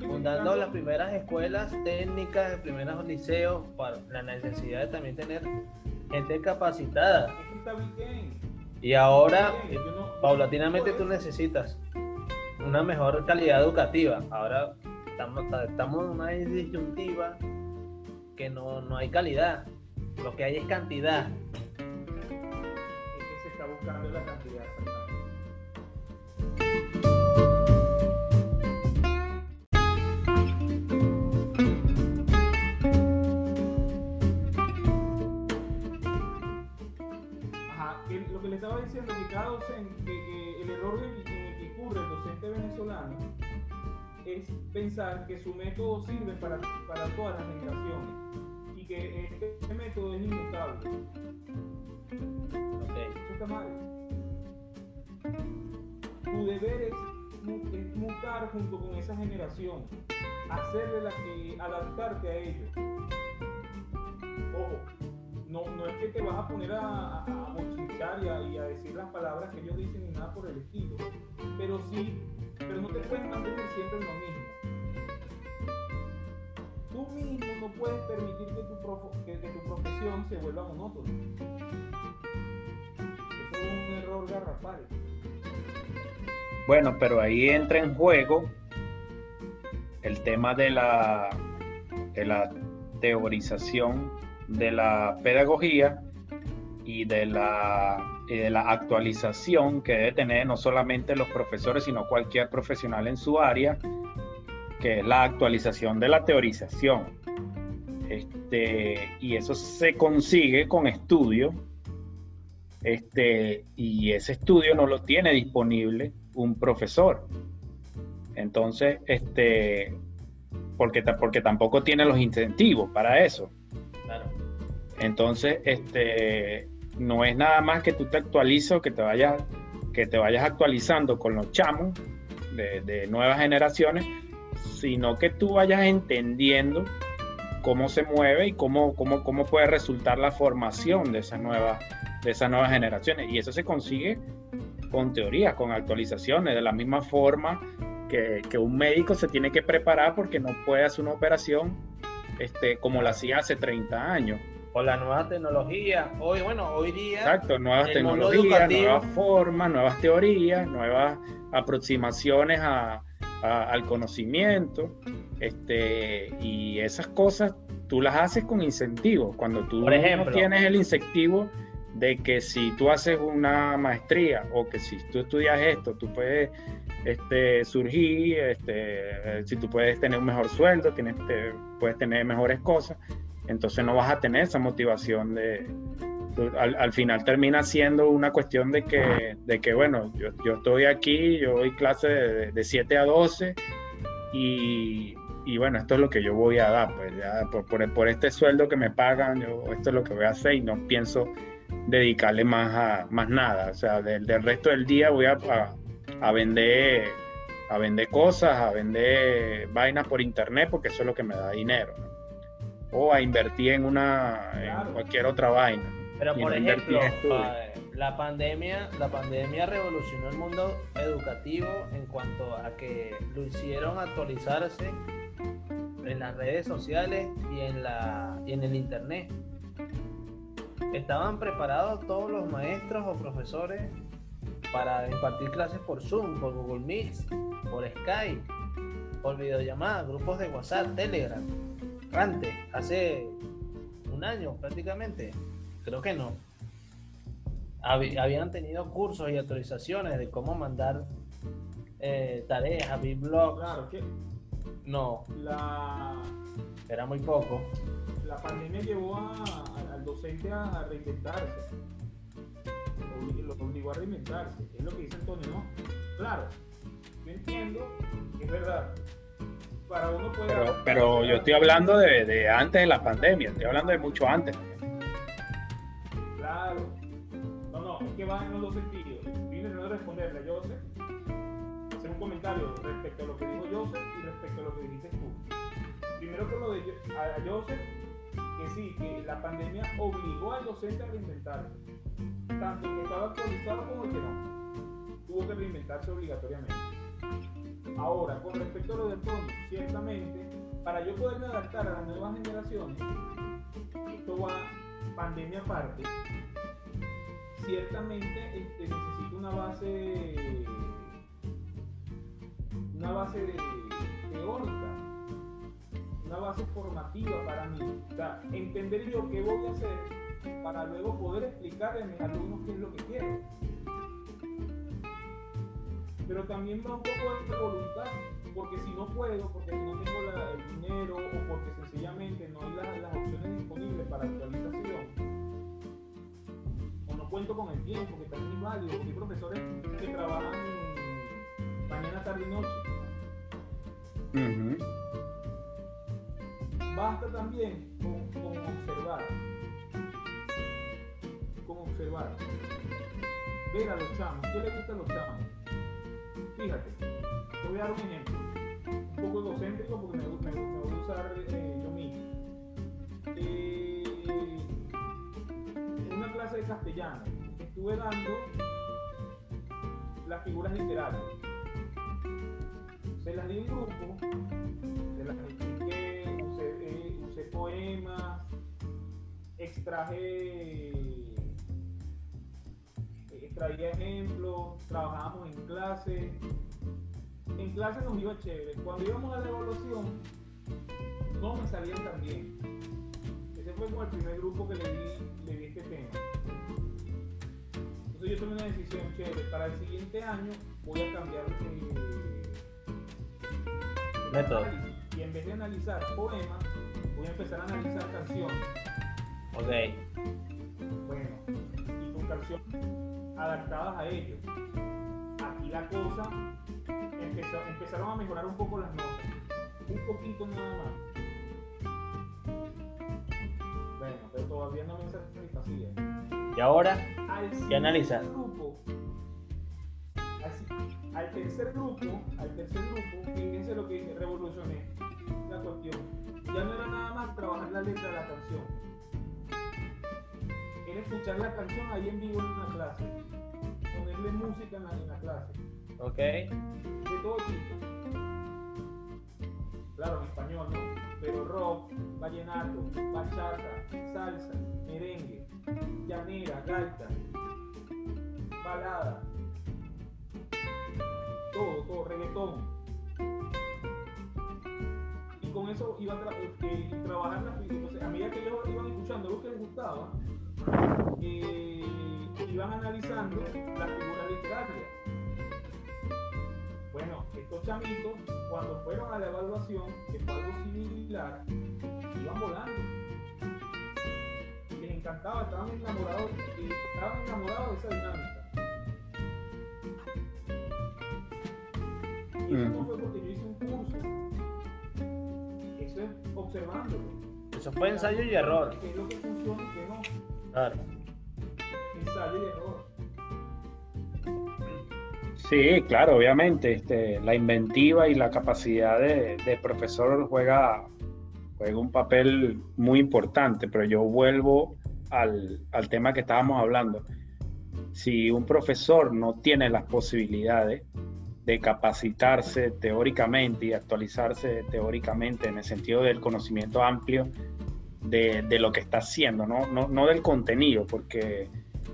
Speaker 3: fundando las primeras escuelas técnicas, los primeros liceos, para la necesidad de también tener gente capacitada.
Speaker 1: Es que está bien.
Speaker 3: Y ahora,
Speaker 1: Está bien, yo no- yo
Speaker 3: paulatinamente tú necesitas una mejor calidad educativa. Ahora estamos, estamos en una disyuntiva que no, no hay calidad. Lo que hay es cantidad.
Speaker 1: Es que se está buscando la cantidad exactamente. Ajá, que lo que le estaba diciendo que cada docente, que, que el error en el, en el que incurre el docente venezolano es pensar que su método sirve para, para todas las generaciones y que este método es inmutable.
Speaker 3: Ok.
Speaker 1: Eso está mal. Tu deber es mutar junto con esa generación, hacerle la que, adaptarte a ellos. Ojo, no, no es que te vas a poner a, a, y a, decir las palabras que ellos dicen ni nada por el estilo, pero sí, pero no te puedes mantener siempre en lo mismo. Tú mismo no puedes permitir que tu, que, que tu profesión se vuelva monótona. Eso es un error garrafal.
Speaker 2: Bueno, pero ahí entra en juego el tema de la, de la teorización de la pedagogía y de la, de la actualización que debe tener no solamente los profesores, sino cualquier profesional en su área, que es la actualización de la teorización. Este, y eso se consigue con estudio, este, y ese estudio no lo tiene disponible un profesor. Entonces, este, porque, porque tampoco tiene los incentivos para eso. Entonces, este, no es nada más que tú te actualices o que te vayas, que te vayas actualizando con los chamos de, nuevas generaciones, sino que tú vayas entendiendo cómo se mueve y cómo, cómo, cómo puede resultar la formación de esas nuevas, de esas nuevas generaciones. Y eso se consigue con teorías, con actualizaciones, de la misma forma que, que un médico se tiene que preparar porque no puede hacer una operación este, como la hacía hace 30 años.
Speaker 3: O la nueva tecnología. Hoy, bueno, hoy día.
Speaker 2: Exacto, nuevas tecnologías, nuevas formas, nuevas teorías, nuevas aproximaciones a- a- al conocimiento. Este, y esas cosas tú las haces con incentivos. Cuando tú
Speaker 3: Por ejemplo.
Speaker 2: no tienes el incentivo de que si tú haces una maestría o que si tú estudias esto, tú puedes este, surgir, este, si tú puedes tener un mejor sueldo, tienes, te- puedes tener mejores cosas, entonces no vas a tener esa motivación de... al, al final termina siendo una cuestión de que, de que bueno, yo, yo estoy aquí, yo doy clase de, de 7 a 12 y, y bueno, esto es lo que yo voy a dar, pues ya por, por, por este sueldo que me pagan, yo, esto es lo que voy a hacer y no pienso dedicarle más a más nada, o sea, del, del resto del día voy a, a, a vender a vender cosas, a vender vainas por internet porque eso es lo que me da dinero, ¿no? O a invertir en una en cualquier otra vaina.
Speaker 3: Pero por
Speaker 2: no
Speaker 3: ejemplo, pa- la pandemia, la pandemia revolucionó el mundo educativo en cuanto a que lo hicieron actualizarse en las redes sociales y en la y en el internet. Estaban preparados todos los maestros o profesores para impartir clases por Zoom, por Google Meet, por Skype, por videollamada, grupos de WhatsApp, Telegram. Antes, hace un año prácticamente, creo que no. Habían tenido cursos y autorizaciones de cómo mandar eh, tareas a Biblog.
Speaker 1: Claro, que
Speaker 3: No,
Speaker 1: la,
Speaker 3: era muy poco.
Speaker 1: la pandemia llevó a- a- al docente a reinventarse. Lo obligó a reinventarse. Es lo que dice Antonio, ¿no? Claro, yo entiendo que es verdad. Para uno puede.
Speaker 2: Pero, pero yo estoy hablando de, de antes de la pandemia, estoy hablando de mucho antes.
Speaker 1: Claro. No, no, es que va en los dos sentidos. Estoy intentando responderle a Joseph, hacer un comentario respecto a lo que dijo Joseph y respecto a lo que dijiste tú. Primero con lo de a a Joseph, que sí, que la pandemia obligó al docente a reinventarse. Tanto el que estaba actualizado como el que no. Tuvo que reinventarse obligatoriamente. Ahora, con respecto a lo de Antonio, ciertamente, para yo poderme adaptar a las nuevas generaciones, esto va pandemia aparte, ciertamente este, necesito una base una base teórica una base formativa para mí. O sea, entender yo qué voy a hacer para luego poder explicarle a mis alumnos qué es lo que quiero. Pero también va un poco de voluntad, porque si no puedo, porque si no tengo la, el dinero o porque sencillamente no hay la, las opciones disponibles para actualización, o no cuento con el tiempo, que también es válido, porque hay profesores que trabajan mañana, tarde y noche. Basta también con, con observar. Con observar. Ver a los chamos. ¿Qué le gusta a los chamos? Fíjate, te voy a dar un ejemplo. Un poco egocéntrico porque me, me, me voy a usar eh, yo mismo. Eh, en una clase de castellano estuve dando las figuras literarias. Se las di en grupo se las expliqué, usé, eh, usé poemas, extraje, extraía ejemplos, trabajábamos en clase. En clase nos iba chévere. Cuando íbamos a la evaluación, no me salían tan bien. Ese fue como el primer grupo que le di, le di este tema. Entonces yo tomé una decisión chévere. Para el siguiente año voy a cambiar eh,
Speaker 3: Método.
Speaker 1: y en vez de analizar poemas, voy a empezar a analizar canciones.
Speaker 3: Ok.
Speaker 1: Bueno, y con canciones adaptadas a ellos. Aquí la cosa empezó- empezaron a mejorar un poco las notas. Un poquito nada más. Bueno, pero todavía no me satisfacía.
Speaker 3: Y ahora,
Speaker 1: Al
Speaker 3: ¿Qué analiza?
Speaker 1: grupo, al tercer grupo, al tercer grupo, fíjense lo que dice, revolucioné la cuestión. Ya no era nada más trabajar la letra de la canción. Escuchar la canción ahí en vivo en la clase. Ponerle música en la, en la clase.
Speaker 3: ok.
Speaker 1: De todo tipo. Claro, en español, ¿no? Pero rock, vallenato, bachata, salsa, merengue, llanera, gaita, balada, todo, todo, reggaetón. Y con eso iba a tra- eh, trabajar las Entonces, a medida que ellos iban escuchando lo que les gustaba, eh, iban analizando las figuras literarias. Bueno, estos chamitos, cuando fueron a la evaluación, que fue algo similar, iban volando. Les encantaba, estaban enamorados, estaban enamorados de esa dinámica. Y eso no fue porque yo hice un curso. Eso es observándolo.
Speaker 3: Eso fue ensayo y error.
Speaker 1: ¿Qué es lo que funciona y qué no?
Speaker 3: Claro.
Speaker 2: Sí, claro, obviamente. Este, la inventiva y la capacidad de, de profesor juega, juega un papel muy importante, pero yo vuelvo al, al tema que estábamos hablando. Si un profesor no tiene las posibilidades de capacitarse teóricamente y actualizarse teóricamente en el sentido del conocimiento amplio de, de lo que está haciendo, ¿no? No, no del contenido, porque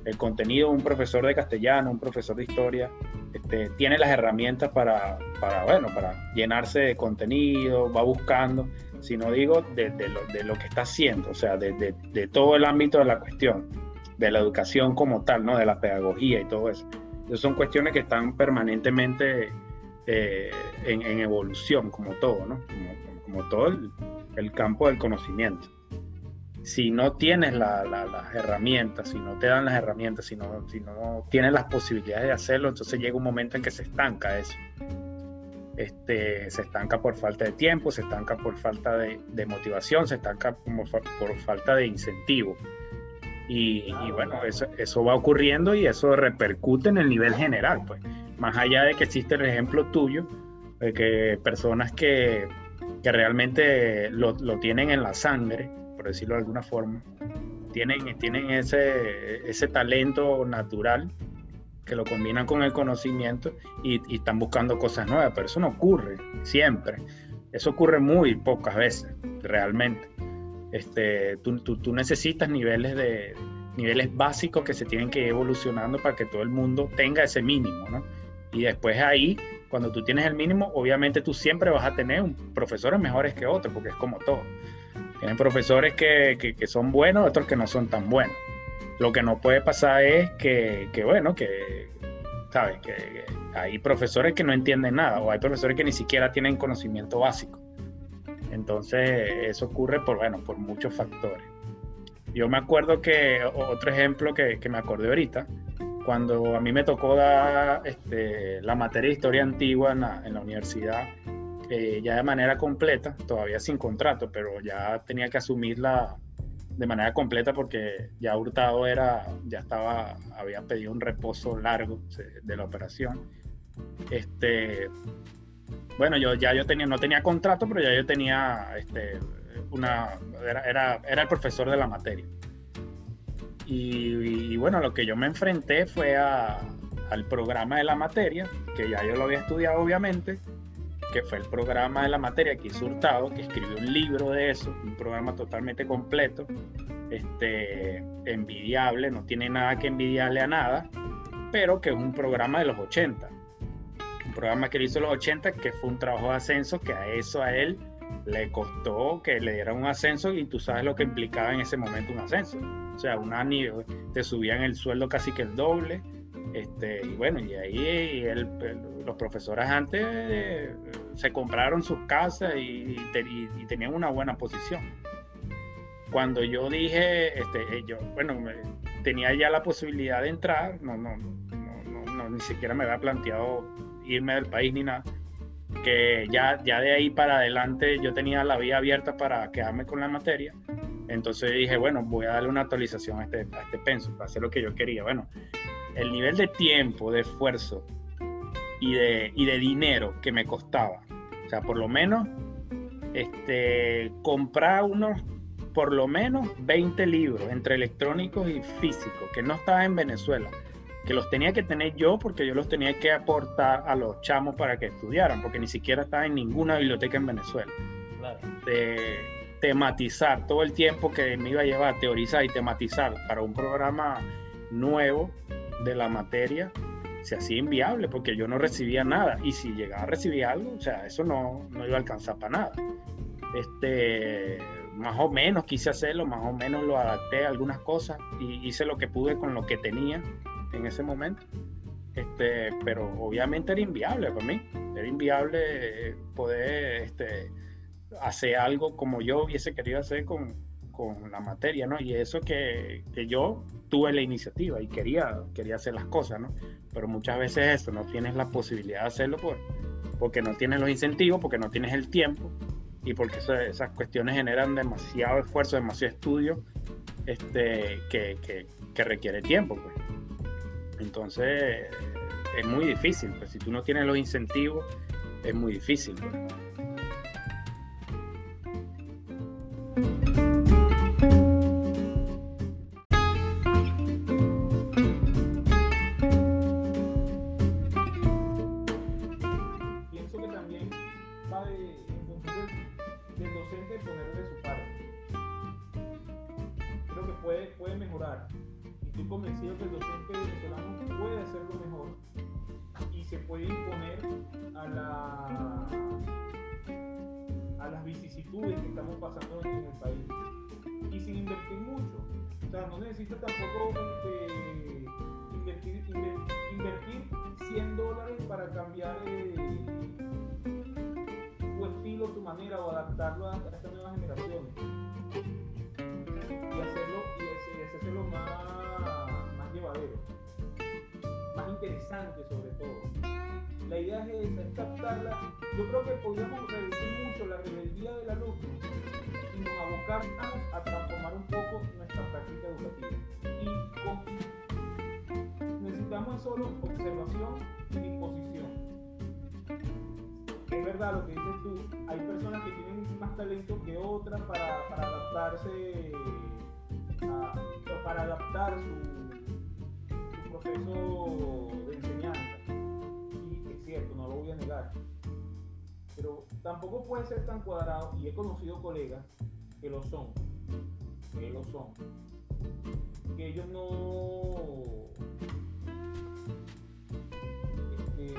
Speaker 2: el contenido, un profesor de castellano, un profesor de historia, este, tiene las herramientas para, para, bueno, para llenarse de contenido, va buscando, sino digo de, de lo, de lo que está haciendo, o sea, de, de- todo el ámbito de la cuestión, de la educación como tal, ¿no? de la pedagogía y todo eso. Son cuestiones que están permanentemente eh, en, en evolución, como todo, ¿no? como, todo el campo del conocimiento si no tienes la- la- las herramientas, si no te dan las herramientas, si no, si no tienes las posibilidades de hacerlo, entonces llega un momento en que se estanca eso. Este, se estanca por falta de tiempo, se estanca por falta de, motivación, se estanca por falta de incentivo. Y, y bueno, eso, eso va ocurriendo y eso repercute en el nivel general, pues. Más allá de que existe el ejemplo tuyo, de que personas que, que realmente lo, lo tienen en la sangre, por decirlo de alguna forma, tienen, tienen ese, ese talento natural que lo combinan con el conocimiento y, y están buscando cosas nuevas, pero eso no ocurre siempre. Eso ocurre muy pocas veces, realmente. Este, tú, tú- tú necesitas niveles, de, niveles básicos que se tienen que ir evolucionando para que todo el mundo tenga ese mínimo, ¿no? Y después ahí Cuando tú tienes el mínimo, obviamente tú siempre vas a tener un, profesores mejores que otros, porque es como todo. Tienen profesores que, que, son buenos, otros que no son tan buenos. Lo que no puede pasar es que, que bueno, que, ¿sabes? Que, hay profesores que no entienden nada o hay profesores que ni siquiera tienen conocimiento básico. Entonces, eso ocurre por, bueno, por muchos factores. Yo me acuerdo que, otro ejemplo que, que me acordé ahorita, cuando a mí me tocó dar este, la materia de historia antigua en en la universidad, eh, ya de manera completa, todavía sin contrato, pero ya tenía que asumirla de manera completa porque ya Hurtado era, ya estaba, había pedido un reposo largo de la operación. Este, bueno, yo ya yo tenía, no tenía contrato, pero ya yo tenía este, una, era, era, era el profesor de la materia. Y, bueno, lo que yo me enfrenté fue al programa de la materia, que ya yo lo había estudiado obviamente, que fue el programa de la materia que hizo Hurtado, que escribió un libro de eso, un programa totalmente completo, este, envidiable, no tiene nada que envidiarle a nada, pero que es un programa de los 80. Un programa que él hizo en los 80, que fue un trabajo de ascenso, que a eso a él le costó que le dieran un ascenso y tú sabes lo que implicaba en ese momento un ascenso. O sea, un año te subían el sueldo casi que el doble. Este, y bueno, y ahí los profesores antes eh, se compraron sus casas y, tenían una buena posición. Cuando yo dije, este, eh, yo, bueno, tenía ya la posibilidad de entrar, no, no, no, no, ni siquiera me había planteado irme del país ni nada que ya, ya de ahí para adelante yo tenía la vía abierta para quedarme con la materia. Entonces dije, bueno, voy a darle una actualización a este, a este penso, para hacer lo que yo quería. Bueno, el nivel de tiempo, de esfuerzo y de, y de dinero que me costaba, o sea, por lo menos, este, comprar unos, por lo menos 20 libros entre electrónicos y físicos, que no estaba en Venezuela que los tenía que tener yo porque yo los tenía que aportar a los chamos para que estudiaran, porque ni siquiera estaba en ninguna biblioteca en Venezuela. De tematizar todo el tiempo que me iba a llevar a teorizar y tematizar para un programa nuevo de la materia se hacía inviable porque yo no recibía nada y si llegaba a recibir algo, o sea, eso no, no iba a alcanzar para nada. Este, más o menos quise hacerlo, más o menos lo adapté a algunas cosas y hice lo que pude con lo que tenía en ese momento. Este, pero obviamente era inviable para mí. Era inviable poder este, hacer algo como yo hubiese querido hacer con, con la materia, ¿no? Y eso que, que, yo tuve la iniciativa y quería, quería hacer las cosas, ¿no? Pero muchas veces eso, no tienes la posibilidad de hacerlo por, porque no tienes los incentivos, porque no tienes el tiempo y porque esas cuestiones generan demasiado esfuerzo, demasiado estudio este, que, que, que requiere tiempo, pues. Entonces es muy difícil, pues si tú no tienes los incentivos, es muy difícil. Pues.
Speaker 1: No necesita tampoco este, invertir, invertir, 100 dólares para cambiar eh, tu estilo, tu manera o adaptarlo a, a estas nuevas generaciones y hacerlo y hacerlo más más interesante sobre todo. La idea es esa, es captarla. Yo creo que podríamos reducir mucho la rebeldía del alumno y nos abocamos a transformar un poco nuestra práctica educativa. Y necesitamos solo observación y disposición. Es verdad lo que dices tú, hay personas que tienen más talento que otras para, para adaptarse, a, para adaptar su proceso de enseñanza. Y es cierto, no lo voy a negar. Pero tampoco puede ser tan cuadrado, y he conocido colegas que lo son, que lo son, que ellos no, este,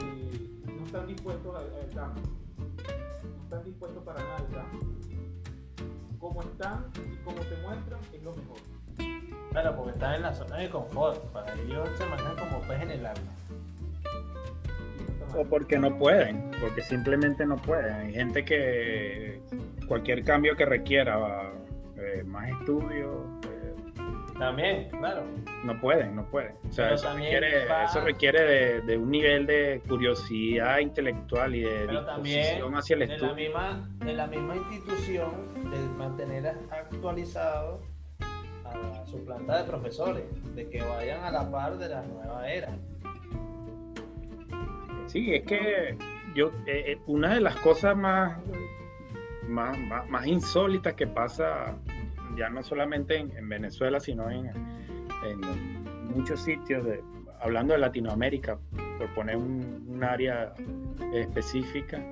Speaker 1: no están dispuestos al, cambio. No están dispuestos para nada al cambio. Como están y como se muestran, es lo mejor.
Speaker 3: Claro, porque están en la zona de confort. Para ellos se manejan como pez en el agua.
Speaker 2: O porque no pueden, porque simplemente no pueden. Hay gente que cualquier cambio que requiera eh, más estudios,
Speaker 3: también, claro.
Speaker 2: No pueden, no pueden. O sea, eso requiere, eso requiere de, un nivel de curiosidad intelectual y de
Speaker 3: Pero disposición hacia el estudio. La misma, de la misma institución de mantener actualizado a su planta de profesores, de que vayan a la par de la nueva era.
Speaker 2: Sí, es que yo, eh, eh, una de las cosas más, más, más insólitas que pasa ya no solamente en, Venezuela, sino en, muchos sitios, hablando de Latinoamérica, por poner un, área específica,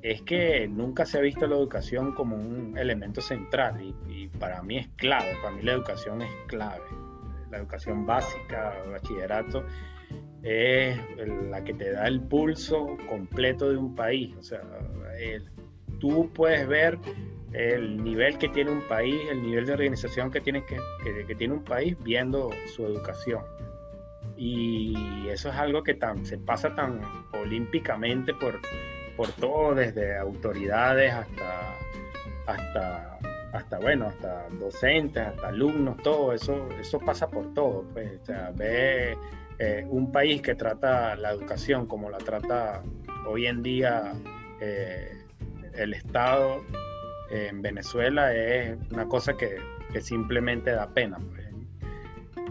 Speaker 2: es que nunca se ha visto la educación como un elemento central y, y, para mí es clave, para mí la educación es clave. La educación básica, el bachillerato, es la que te da el pulso completo de un país. O sea, tú puedes ver el nivel que tiene un país, el nivel de organización que tiene, que, que, tiene un país viendo su educación. Y eso es algo que tan, se pasa tan olímpicamente por, por todo, desde autoridades hasta, hasta, hasta, bueno, hasta docentes, hasta alumnos, todo eso, eso pasa por todo. Pues, eh, un país que trata la educación como la trata hoy en día eh, el Estado en Venezuela es una cosa que, simplemente da pena. Pues.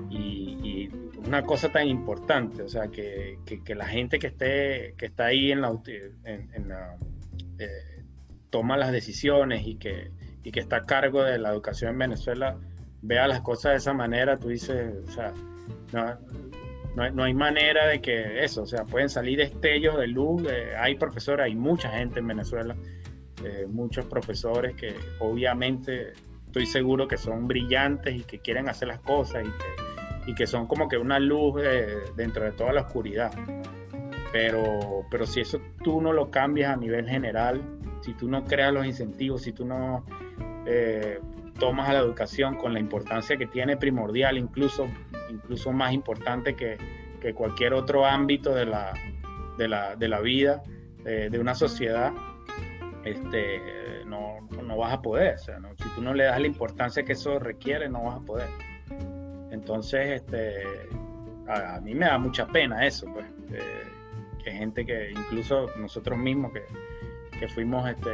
Speaker 2: Y, una cosa tan importante, o sea, que, la gente que, esté, que está ahí en la, eh, toma las decisiones y que, que está a cargo de la educación en Venezuela vea las cosas de esa manera, tú dices, o sea, no, no, hay manera de que eso, o sea, pueden salir destellos de luz, hay profesores, hay mucha gente en Venezuela eh, muchos profesores que obviamente estoy seguro que son brillantes y que quieren hacer las cosas y que, y que son como que una luz dentro de toda la oscuridad. Pero, pero si eso tú no lo cambias a nivel general, si tú no creas los incentivos, si tú no eh, tomas a la educación con la importancia que tiene primordial, incluso, incluso más importante que, que cualquier otro ámbito de la, de la, de la vida eh, de una sociedad, este, no, no vas a poder. Si tú no le das la importancia que eso requiere, no vas a poder. Entonces, este, a, mí me da mucha pena eso, pues, que gente que incluso nosotros mismos que, que fuimos, este,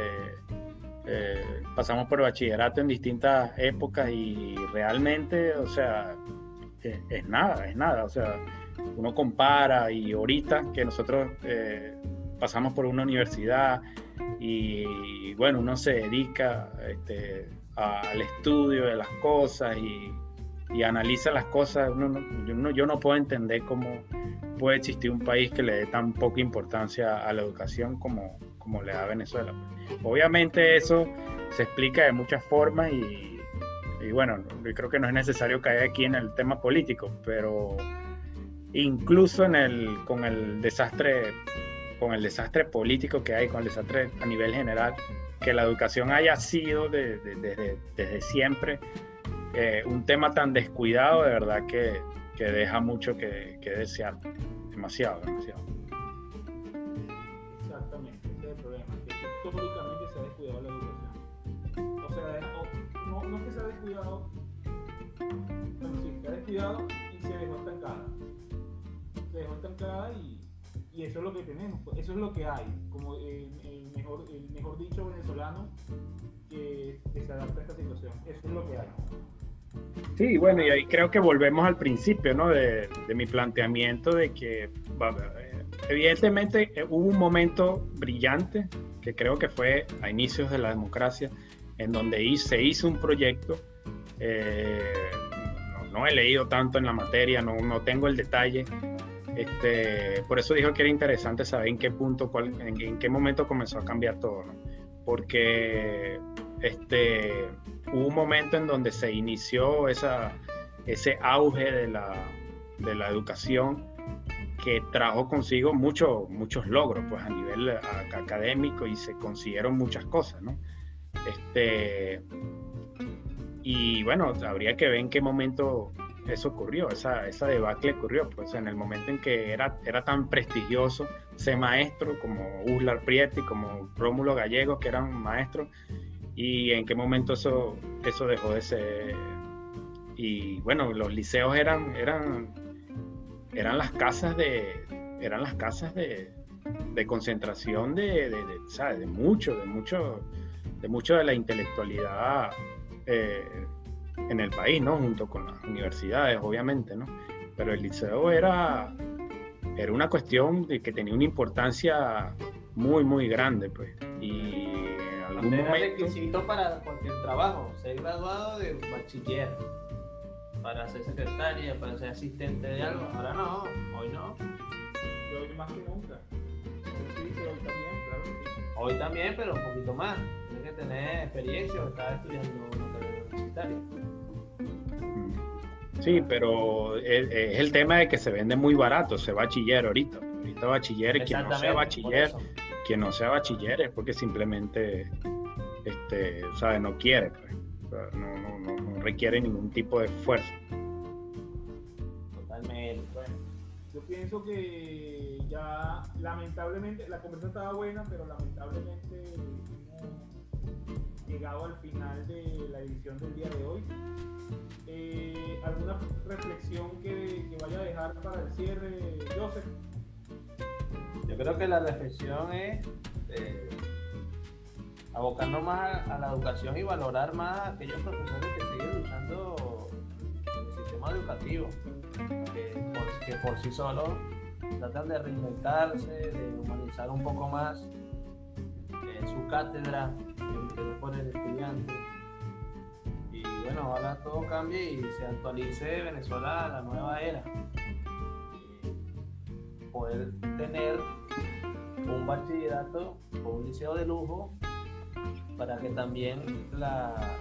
Speaker 2: eh, pasamos por bachillerato en distintas épocas y realmente, o sea, es, nada, es nada, o sea, uno compara y ahorita que nosotros eh, pasamos por una universidad, y bueno, uno se dedica este, al estudio de las cosas y, analiza las cosas. yo, no, puedo entender cómo puede existir un país que le dé tan poca importancia a la educación como, como le da Venezuela. Obviamente eso se explica de muchas formas y, y bueno, yo creo que no es necesario caer aquí en el tema político, pero incluso en el, con el desastre con el desastre político que hay, con el desastre a nivel general, que la educación haya sido desde, siempre eh, un tema tan descuidado, de verdad que, deja mucho que, desear, demasiado, demasiado.
Speaker 1: Exactamente, es el problema, que se que y se dejó estancada. Se dejó estancada y y eso es lo que tenemos, pues, eso es lo que hay, como el, mejor, el mejor dicho venezolano que, se adapta a esta situación, eso es lo que hay.
Speaker 2: Sí, bueno, y ahí creo que volvemos al principio, ¿no? De, mi planteamiento de que, evidentemente, eh, hubo un momento brillante, que creo que fue a inicios de la democracia, en donde se hizo un proyecto. Eh, no, he leído tanto en la materia, no, no tengo el detalle, este, por eso dijo que era interesante saber en qué punto, en, qué momento comenzó a cambiar todo, porque este, hubo un momento en donde se inició ese auge de la, educación que trajo consigo muchos logros pues, a nivel académico y se consiguieron muchas cosas, ¿no? Este, y bueno, habría que ver en qué momento eso ocurrió, esa, esa debacle ocurrió, pues en el momento en que era, era tan prestigioso ser maestro como Uslar Prieti, como Rómulo Gallego, que eran maestros, y en qué momento eso, eso dejó de ser. Y bueno, los liceos eran, eran, eran las casas de, eran las casas de, de concentración de, de, de, de mucho, de mucho, de mucho de la intelectualidad eh, en el país, ¿no? Junto con las universidades, obviamente, ¿no? Pero el liceo era, era una cuestión de que tenía una importancia muy, muy grande, pues. Y
Speaker 3: en algún era momento... requisito para cualquier trabajo, ser graduado de bachiller, para ser secretaria, para ser asistente de algo. Ahora no, hoy no.
Speaker 1: Y hoy más que nunca. Sí, sí, hoy también, claro. Sí.
Speaker 3: Hoy también, pero un poquito más. Tienes que tener experiencia o estar estudiando una carrera universitaria.
Speaker 2: Sí, pero es, el tema de que se vende muy barato, se bachiller ahorita. Ahorita bachiller, quien no sea bachiller, quien no sea bachiller es porque simplemente, este, sabe, no quiere, pues. no, no, no, no, requiere ningún tipo de esfuerzo.
Speaker 3: Totalmente.
Speaker 1: Bueno, yo pienso que ya, lamentablemente, la conversación estaba buena, pero lamentablemente llegado al final de la edición del día de hoy. Eh, ¿Alguna reflexión que, que, vaya a dejar para el cierre, Joseph?
Speaker 3: Yo creo que la reflexión es eh, abocarnos más a, la educación y valorar más a aquellos profesores que siguen luchando en el sistema educativo, que por sí solos tratan de reinventarse, de humanizar un poco más eh, su cátedra, el interés por el estudiante y bueno, ojalá todo cambie y se actualice Venezuela a la nueva era. poder tener un bachillerato o un liceo de lujo para que también la,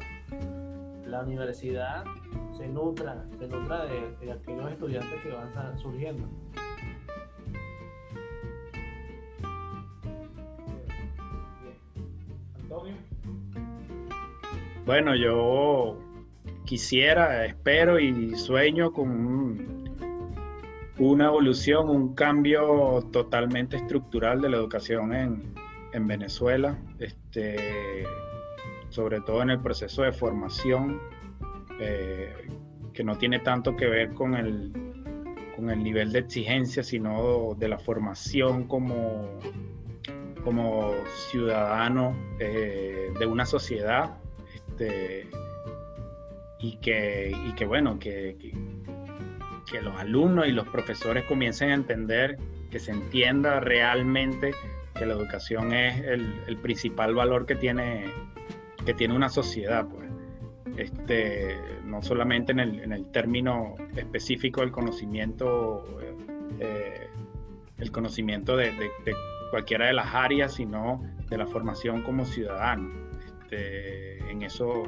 Speaker 3: la universidad se nutra, se nutra de aquellos estudiantes que van surgiendo.
Speaker 2: Bueno, yo quisiera, espero y sueño con una evolución, un cambio totalmente estructural de la educación en, Venezuela, este, sobre todo en el proceso de formación, eh, que no tiene tanto que ver con el, con el nivel de exigencia, sino de la formación como, como ciudadano eh, de una sociedad este, y, que, y que bueno, que, que, los alumnos y los profesores comiencen a entender, que se entienda realmente que la educación es el, principal valor que tiene, que tiene una sociedad, pues. Este, no solamente en el, en el término específico del conocimiento, eh, el conocimiento de, cualquiera de las áreas, sino de la formación como ciudadano. Este, en eso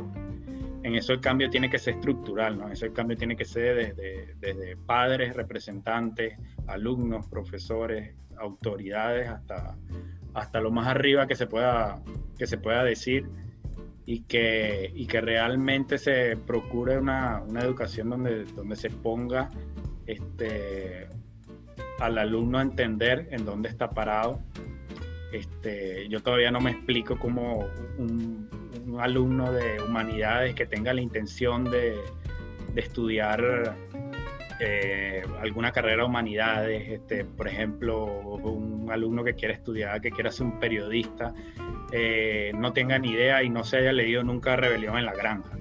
Speaker 2: en eso el cambio tiene que ser estructural, ¿no? Eso el cambio tiene que ser desde, desde padres, representantes, alumnos, profesores, autoridades, hasta, hasta lo más arriba que se pueda, que se pueda decir y que, y que realmente se procure una, una educación donde, donde se ponga este, al alumno entender en dónde está parado este, yo todavía no me explico cómo un, alumno de humanidades que tenga la intención de, estudiar eh, alguna carrera de humanidades, este, por ejemplo, un alumno que quiera estudiar, que quiera ser un periodista, eh, no tenga ni idea y no se haya leído nunca Rebelión en la Granja.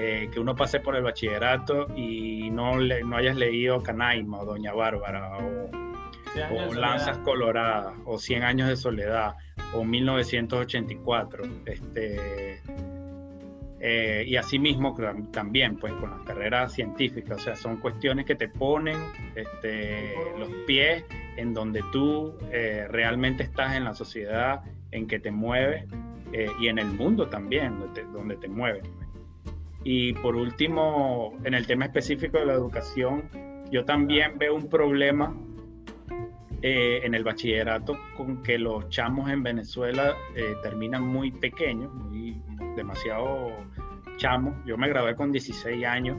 Speaker 2: Eh, que uno pase por el bachillerato y no, le, no hayas leído Canaima o Doña Bárbara o o Lanzas Coloradas, o 100 años de soledad, o 1984. Este, eh, y asimismo también, pues con las carreras científicas, o sea, son cuestiones que te ponen este, los pies en donde tú eh, realmente estás en la sociedad, en que te mueves, eh, y en el mundo también, donde te, donde te mueves. Y por último, en el tema específico de la educación, yo también veo un problema eh, en el bachillerato con que los chamos en Venezuela eh, terminan muy pequeños, muy, demasiado chamos. Yo me gradué con 16 años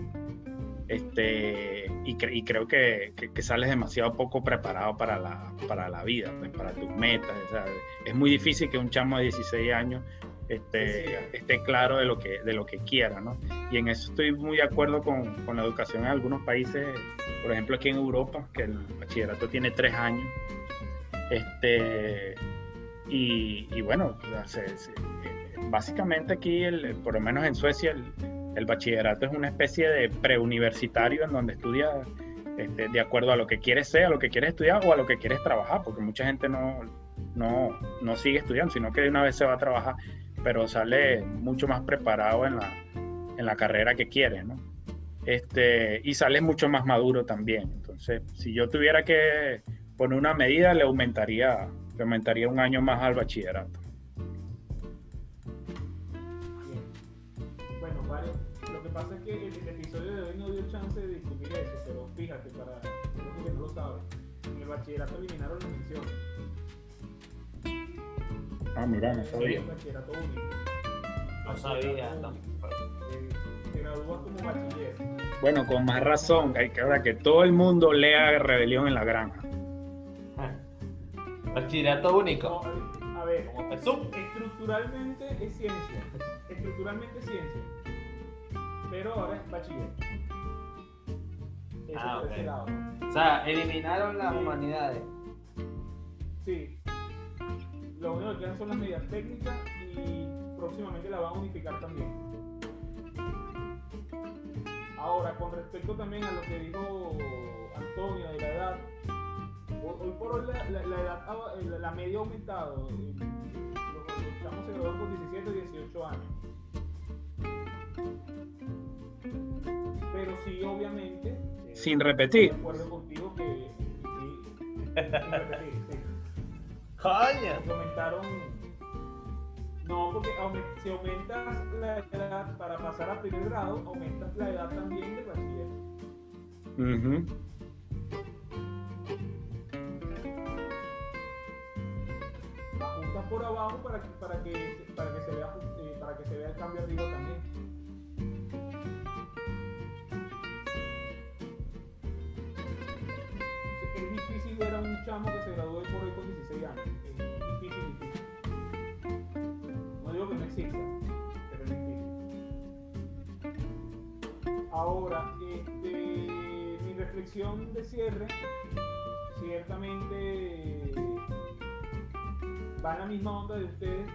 Speaker 2: este, y, y creo que, que, sales demasiado poco preparado para la, para la vida, pues, para tus metas. es muy difícil que un chamo de 16 años este, esté claro de lo que, de lo que quiera, ¿no? Y en eso estoy muy de acuerdo con, con, la educación en algunos países, por ejemplo aquí en Europa, que el bachillerato tiene tres años. Este, y, y bueno, básicamente aquí, el, por lo menos en Suecia, el, el, bachillerato es una especie de preuniversitario en donde estudias este, de acuerdo a lo que quieres ser, a lo que quieres estudiar o a lo que quieres trabajar, porque mucha gente no, no, no sigue estudiando, sino que de una vez se va a trabajar pero sale mucho más preparado en la, en la carrera que quiere, ¿no? Este, y sale mucho más maduro también. Entonces, si yo tuviera que poner una medida, le aumentaría, le aumentaría un año más al bachillerato.
Speaker 1: Bueno, vale. Lo que pasa es que el, episodio de hoy no dio chance de discutir eso, pero fíjate, para los que no lo saben, en el bachillerato eliminaron las menciones.
Speaker 2: Ah, mira, no sabía.
Speaker 3: No sabía, no.
Speaker 1: Te gradúas como bachiller.
Speaker 2: Bueno, con más razón, hay que ahora que todo el mundo lea Rebelión en la Granja. (laughs)
Speaker 3: Bachillerato único.
Speaker 1: a ver, estructuralmente es ciencia. Estructuralmente es ciencia. Pero ahora es bachiller.
Speaker 3: ah, okay. O sea, eliminaron las humanidades.
Speaker 1: Sí, lo único que quedan son las medidas técnicas y próximamente la van a unificar también. Ahora, con respecto también a lo que dijo Antonio de la edad, hoy por hoy la, la, edad, la, media ha aumentado. Los, chamos se graduan con 17 y 18 años. Pero sí, obviamente.
Speaker 2: Eh, sin repetir.
Speaker 1: De acuerdo contigo que. Sí, sin repetir, sí.
Speaker 3: ¡Coño!
Speaker 1: Aumentaron. No, porque si aumentas la edad para pasar a primer grado, aumentas la edad también de bachiller. Uh Ajustas por abajo para que, para que, para que, se, vea, eh, para que se vea el cambio arriba también. Ahora, este, mi reflexión de cierre, ciertamente va en la misma onda de ustedes.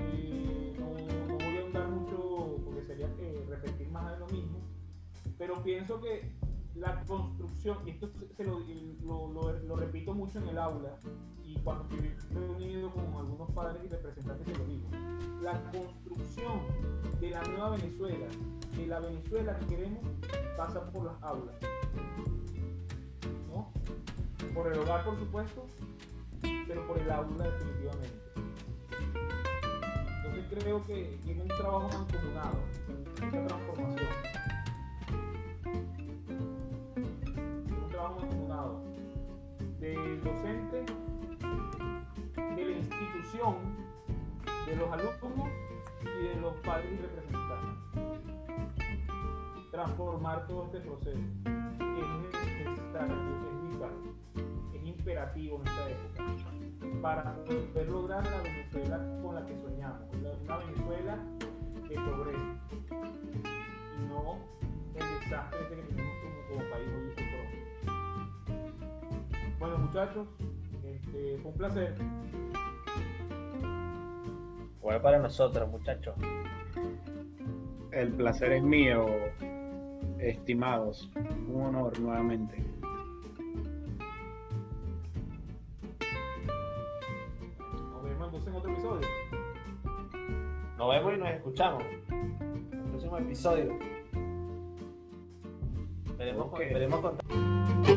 Speaker 1: Eh, no, voy a ahondar mucho porque sería que repetir más de lo mismo, pero pienso que la construcción, y esto se lo, repito mucho en el aula, y cuando estoy reunido con algunos padres y representantes se lo digo, la construcción de la nueva Venezuela, de la Venezuela que queremos, pasa por las aulas. ¿no? Por el hogar, por supuesto, pero por el aula definitivamente. Entonces creo que tiene un trabajo mancomunado, esa transformación. Del docente, de la institución, de los alumnos y de los padres representantes. Transformar todo este proceso, que es necesario, es vital, es imperativo en esta época, para poder lograr la Venezuela con la que soñamos, una Venezuela que progrese y no el desastre que tenemos como, como país hoy hoy. Bueno, muchachos, este, fue un placer.
Speaker 3: Bueno, para nosotros, muchachos.
Speaker 2: El placer es mío, estimados. Un honor nuevamente.
Speaker 1: Nos vemos entonces en otro episodio.
Speaker 3: Nos vemos y nos escuchamos. En el próximo episodio. Veremos, okay. veremos contar.